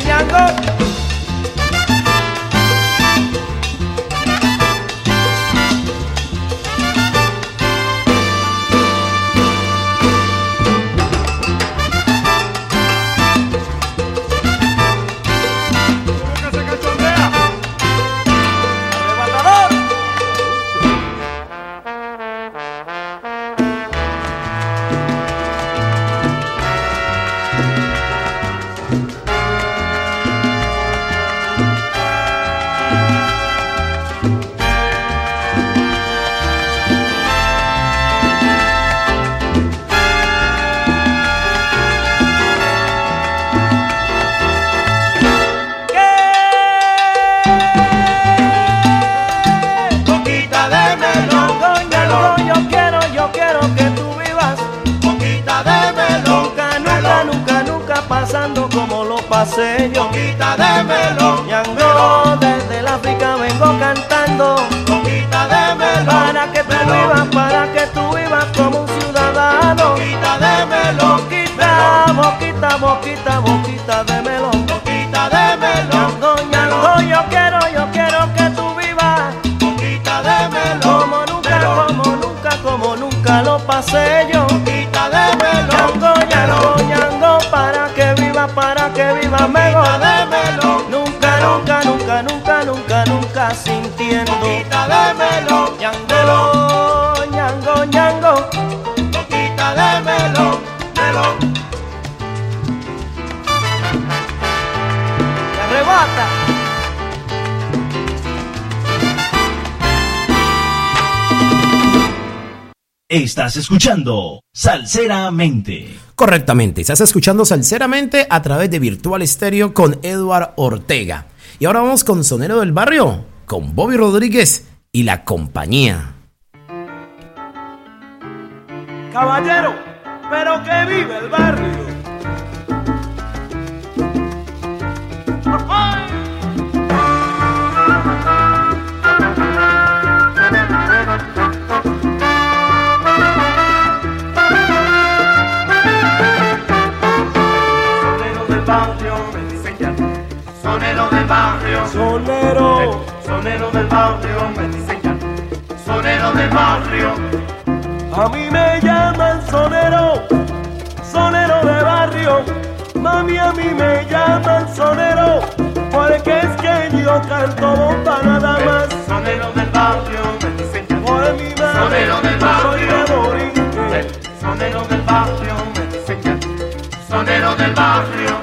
Dice Ñango. escuchando Salseramente. Correctamente, estás escuchando Salseramente a través de Virtual Stereo con Edward Ortega. Y ahora vamos con Sonero del Barrio, con Bobby Rodríguez y la compañía. canto bomba nada más. Sonero del barrio, me dicen que por mi madre. Sonero del barrio, soy de Borinque. Sonero del barrio, me dicen que sonero del barrio.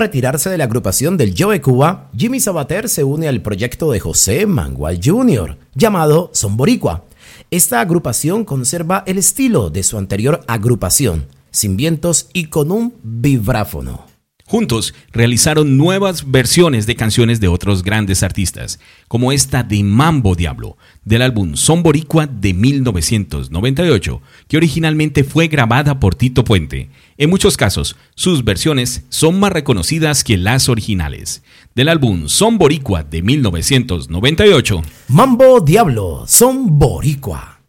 Retirarse de la agrupación del Joe Cuba, Jimmy Sabater se une al proyecto de José Mangual Jr., llamado Son Boricua. Esta agrupación conserva el estilo de su anterior agrupación, sin vientos y con un vibráfono. Juntos realizaron nuevas versiones de canciones de otros grandes artistas, como esta de Mambo Diablo, del álbum Son Boricua de 1998, que originalmente fue grabada por Tito Puente. En muchos casos, sus versiones son más reconocidas que las originales. Del álbum Son Boricua de 1998, Mambo Diablo, Son Boricua.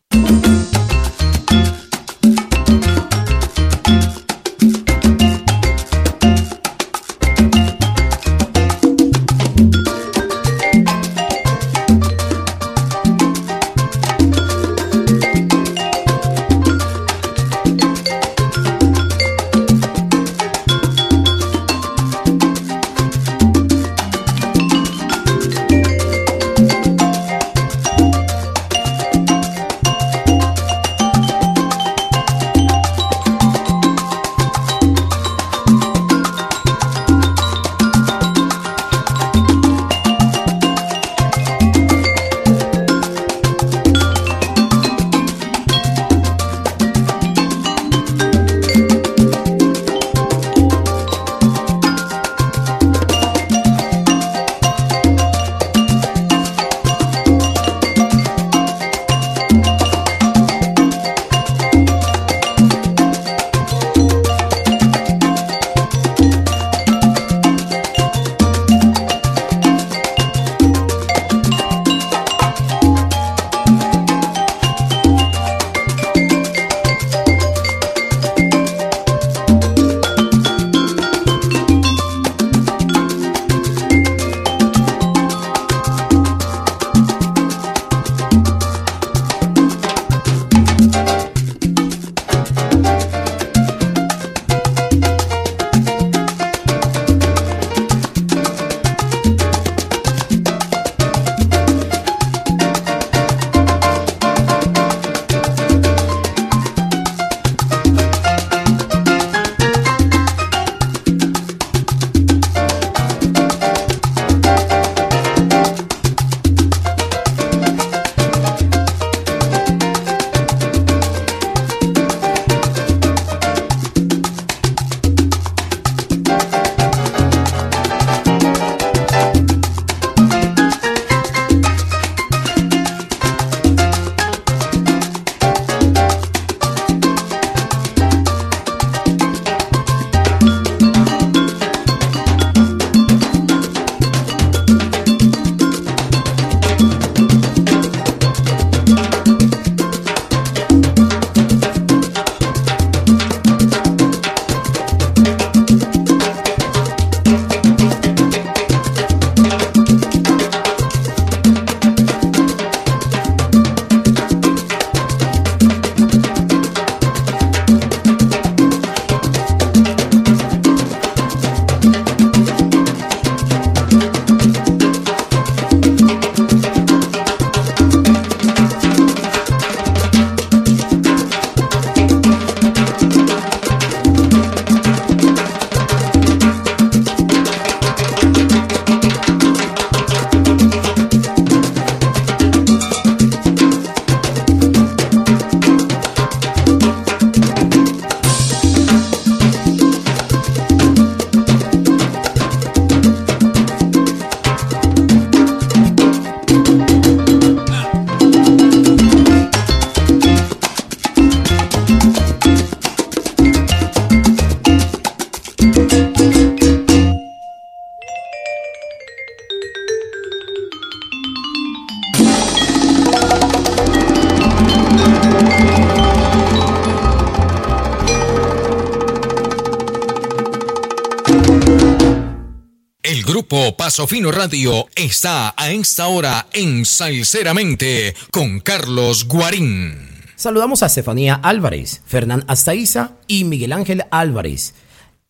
Grupo Paso Fino Radio está a esta hora en Salceramente con Carlos Guarín. Saludamos a Estefanía Álvarez, Fernán Astaiza y Miguel Ángel Álvarez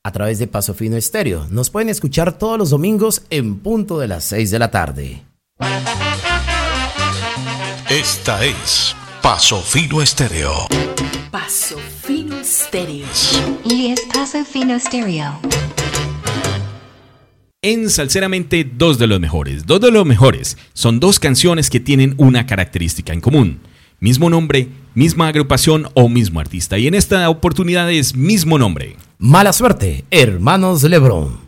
a través de Paso Fino Estéreo. Nos pueden escuchar todos los domingos en punto de las 6 de la tarde. Esta es Paso Fino Estéreo. Paso Fino Estéreo. Y es Paso Fino Stereo. En Salceramente, dos de los mejores. Dos de los mejores son dos canciones que tienen una característica en común. Mismo nombre, misma agrupación o mismo artista. Y en esta oportunidad es mismo nombre. Mala suerte, hermanos Lebrón.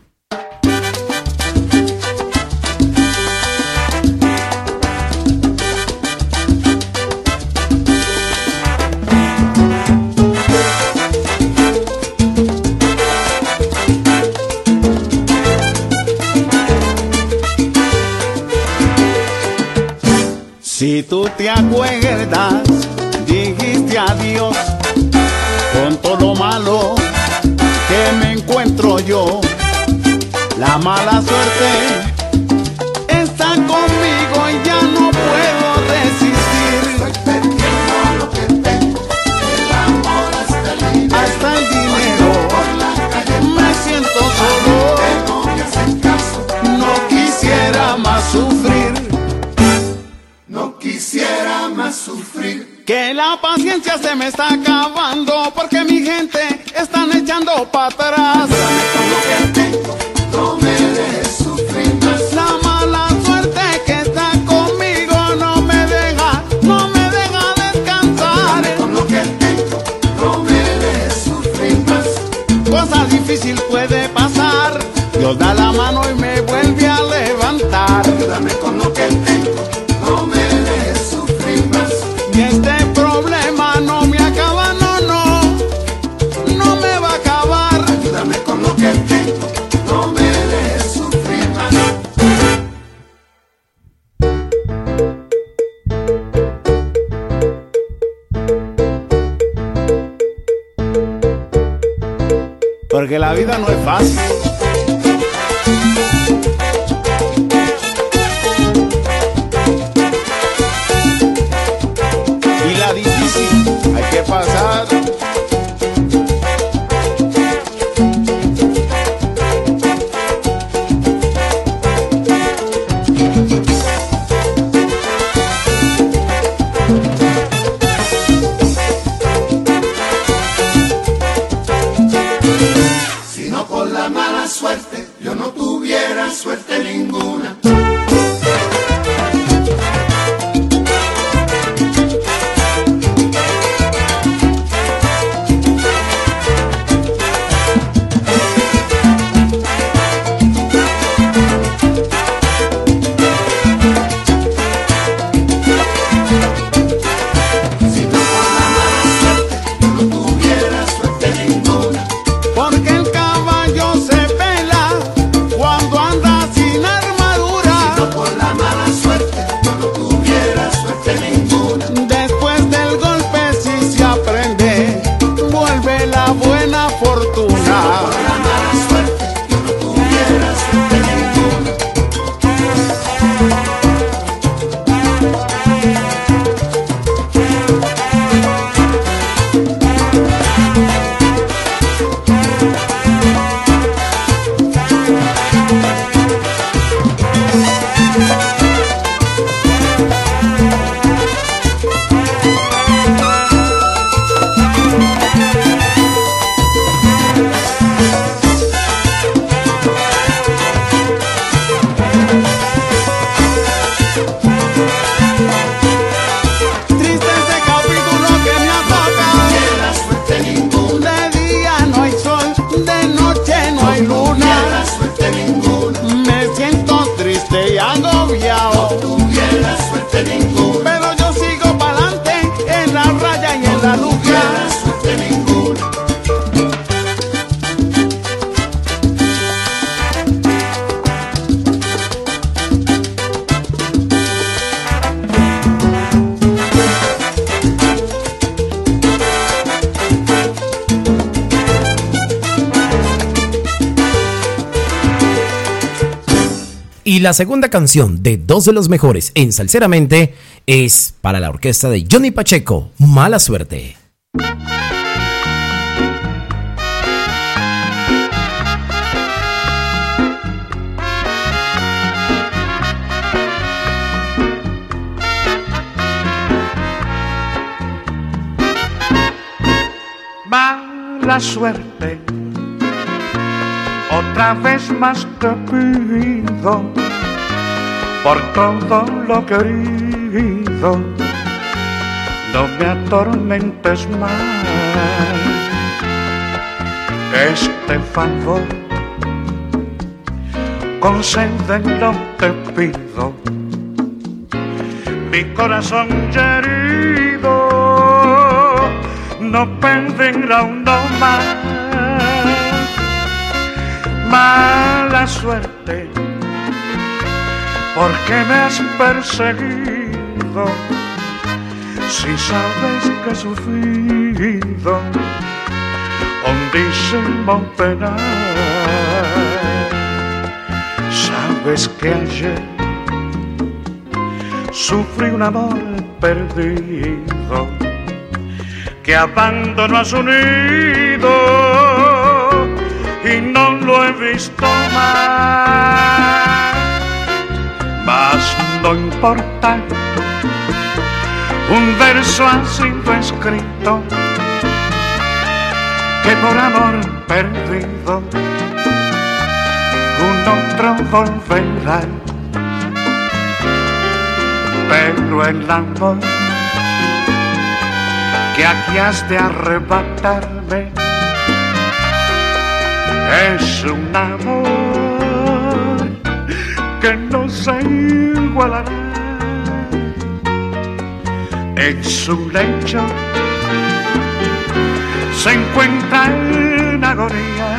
Si tú te acuerdas, dijiste adiós con todo lo malo que me encuentro yo. La mala suerte quisiera más sufrir. Que la paciencia se me está acabando porque mi gente están echando para atrás. No me dejes Porque la vida no es fácil. La segunda canción de dos de los mejores en Salseramente es para la orquesta de Johnny Pacheco, Mala Suerte. Mala suerte, otra vez más te pido por todo lo querido, no me atormentes más. Este favor, concédelo te pido, mi corazón herido no pedirá uno más. Mala suerte, porque me has perseguido si sabes que he sufrido hondísimo penal. Sabes que ayer sufrí un amor perdido que abandonó a su nido y no lo he visto más. Mas no importa, un verso ha sido escrito que por amor perdido un otro volverá. Pero el amor que aquí has de arrebatarme es un amor que no se igualará. En su lecho se encuentra en agonía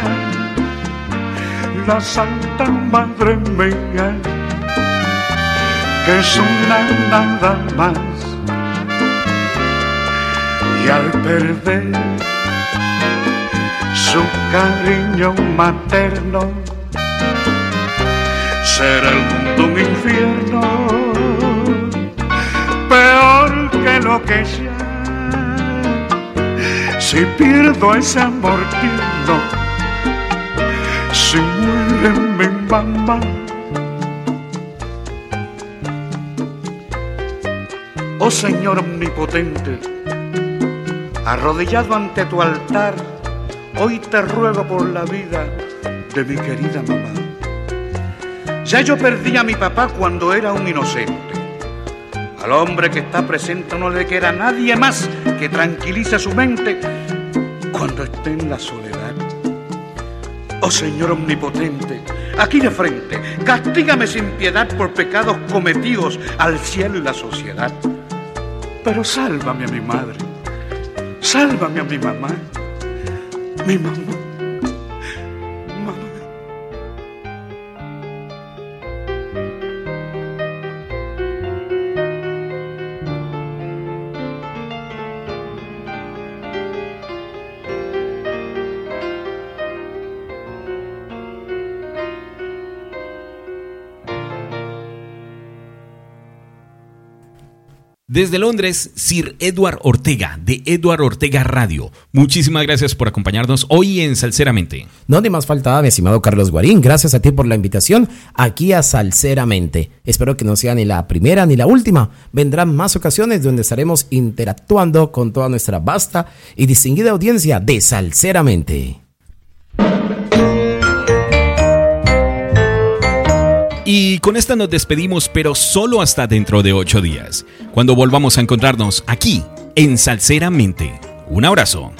la Santa Madre mía que es una nada más. Y al perder su cariño materno será el mundo un infierno peor que lo que sea si pierdo ese amor tierno si muere mi mamá oh Señor omnipotente arrodillado ante tu altar, hoy te ruego por la vida de mi querida mamá. Ya yo perdí a mi papá cuando era un inocente. Al hombre que está presente no le queda nadie más que tranquilice su mente cuando esté en la soledad. Oh Señor omnipotente, aquí de frente, castígame sin piedad por pecados cometidos al cielo y la sociedad. Pero sálvame a mi madre Sálvame a mi mamá. Mi mamá. Desde Londres, Sir Edward Ortega, de Edward Ortega Radio. Muchísimas gracias por acompañarnos hoy en Salceramente. No de más faltaba, mi estimado Carlos Guarín. Gracias a ti por la invitación aquí a Salceramente. Espero que no sea ni la primera ni la última. Vendrán más ocasiones donde estaremos interactuando con toda nuestra vasta y distinguida audiencia de Salceramente. Y con esta nos despedimos, pero solo hasta dentro de ocho días, cuando volvamos a encontrarnos aquí, en Salceramente. Un abrazo.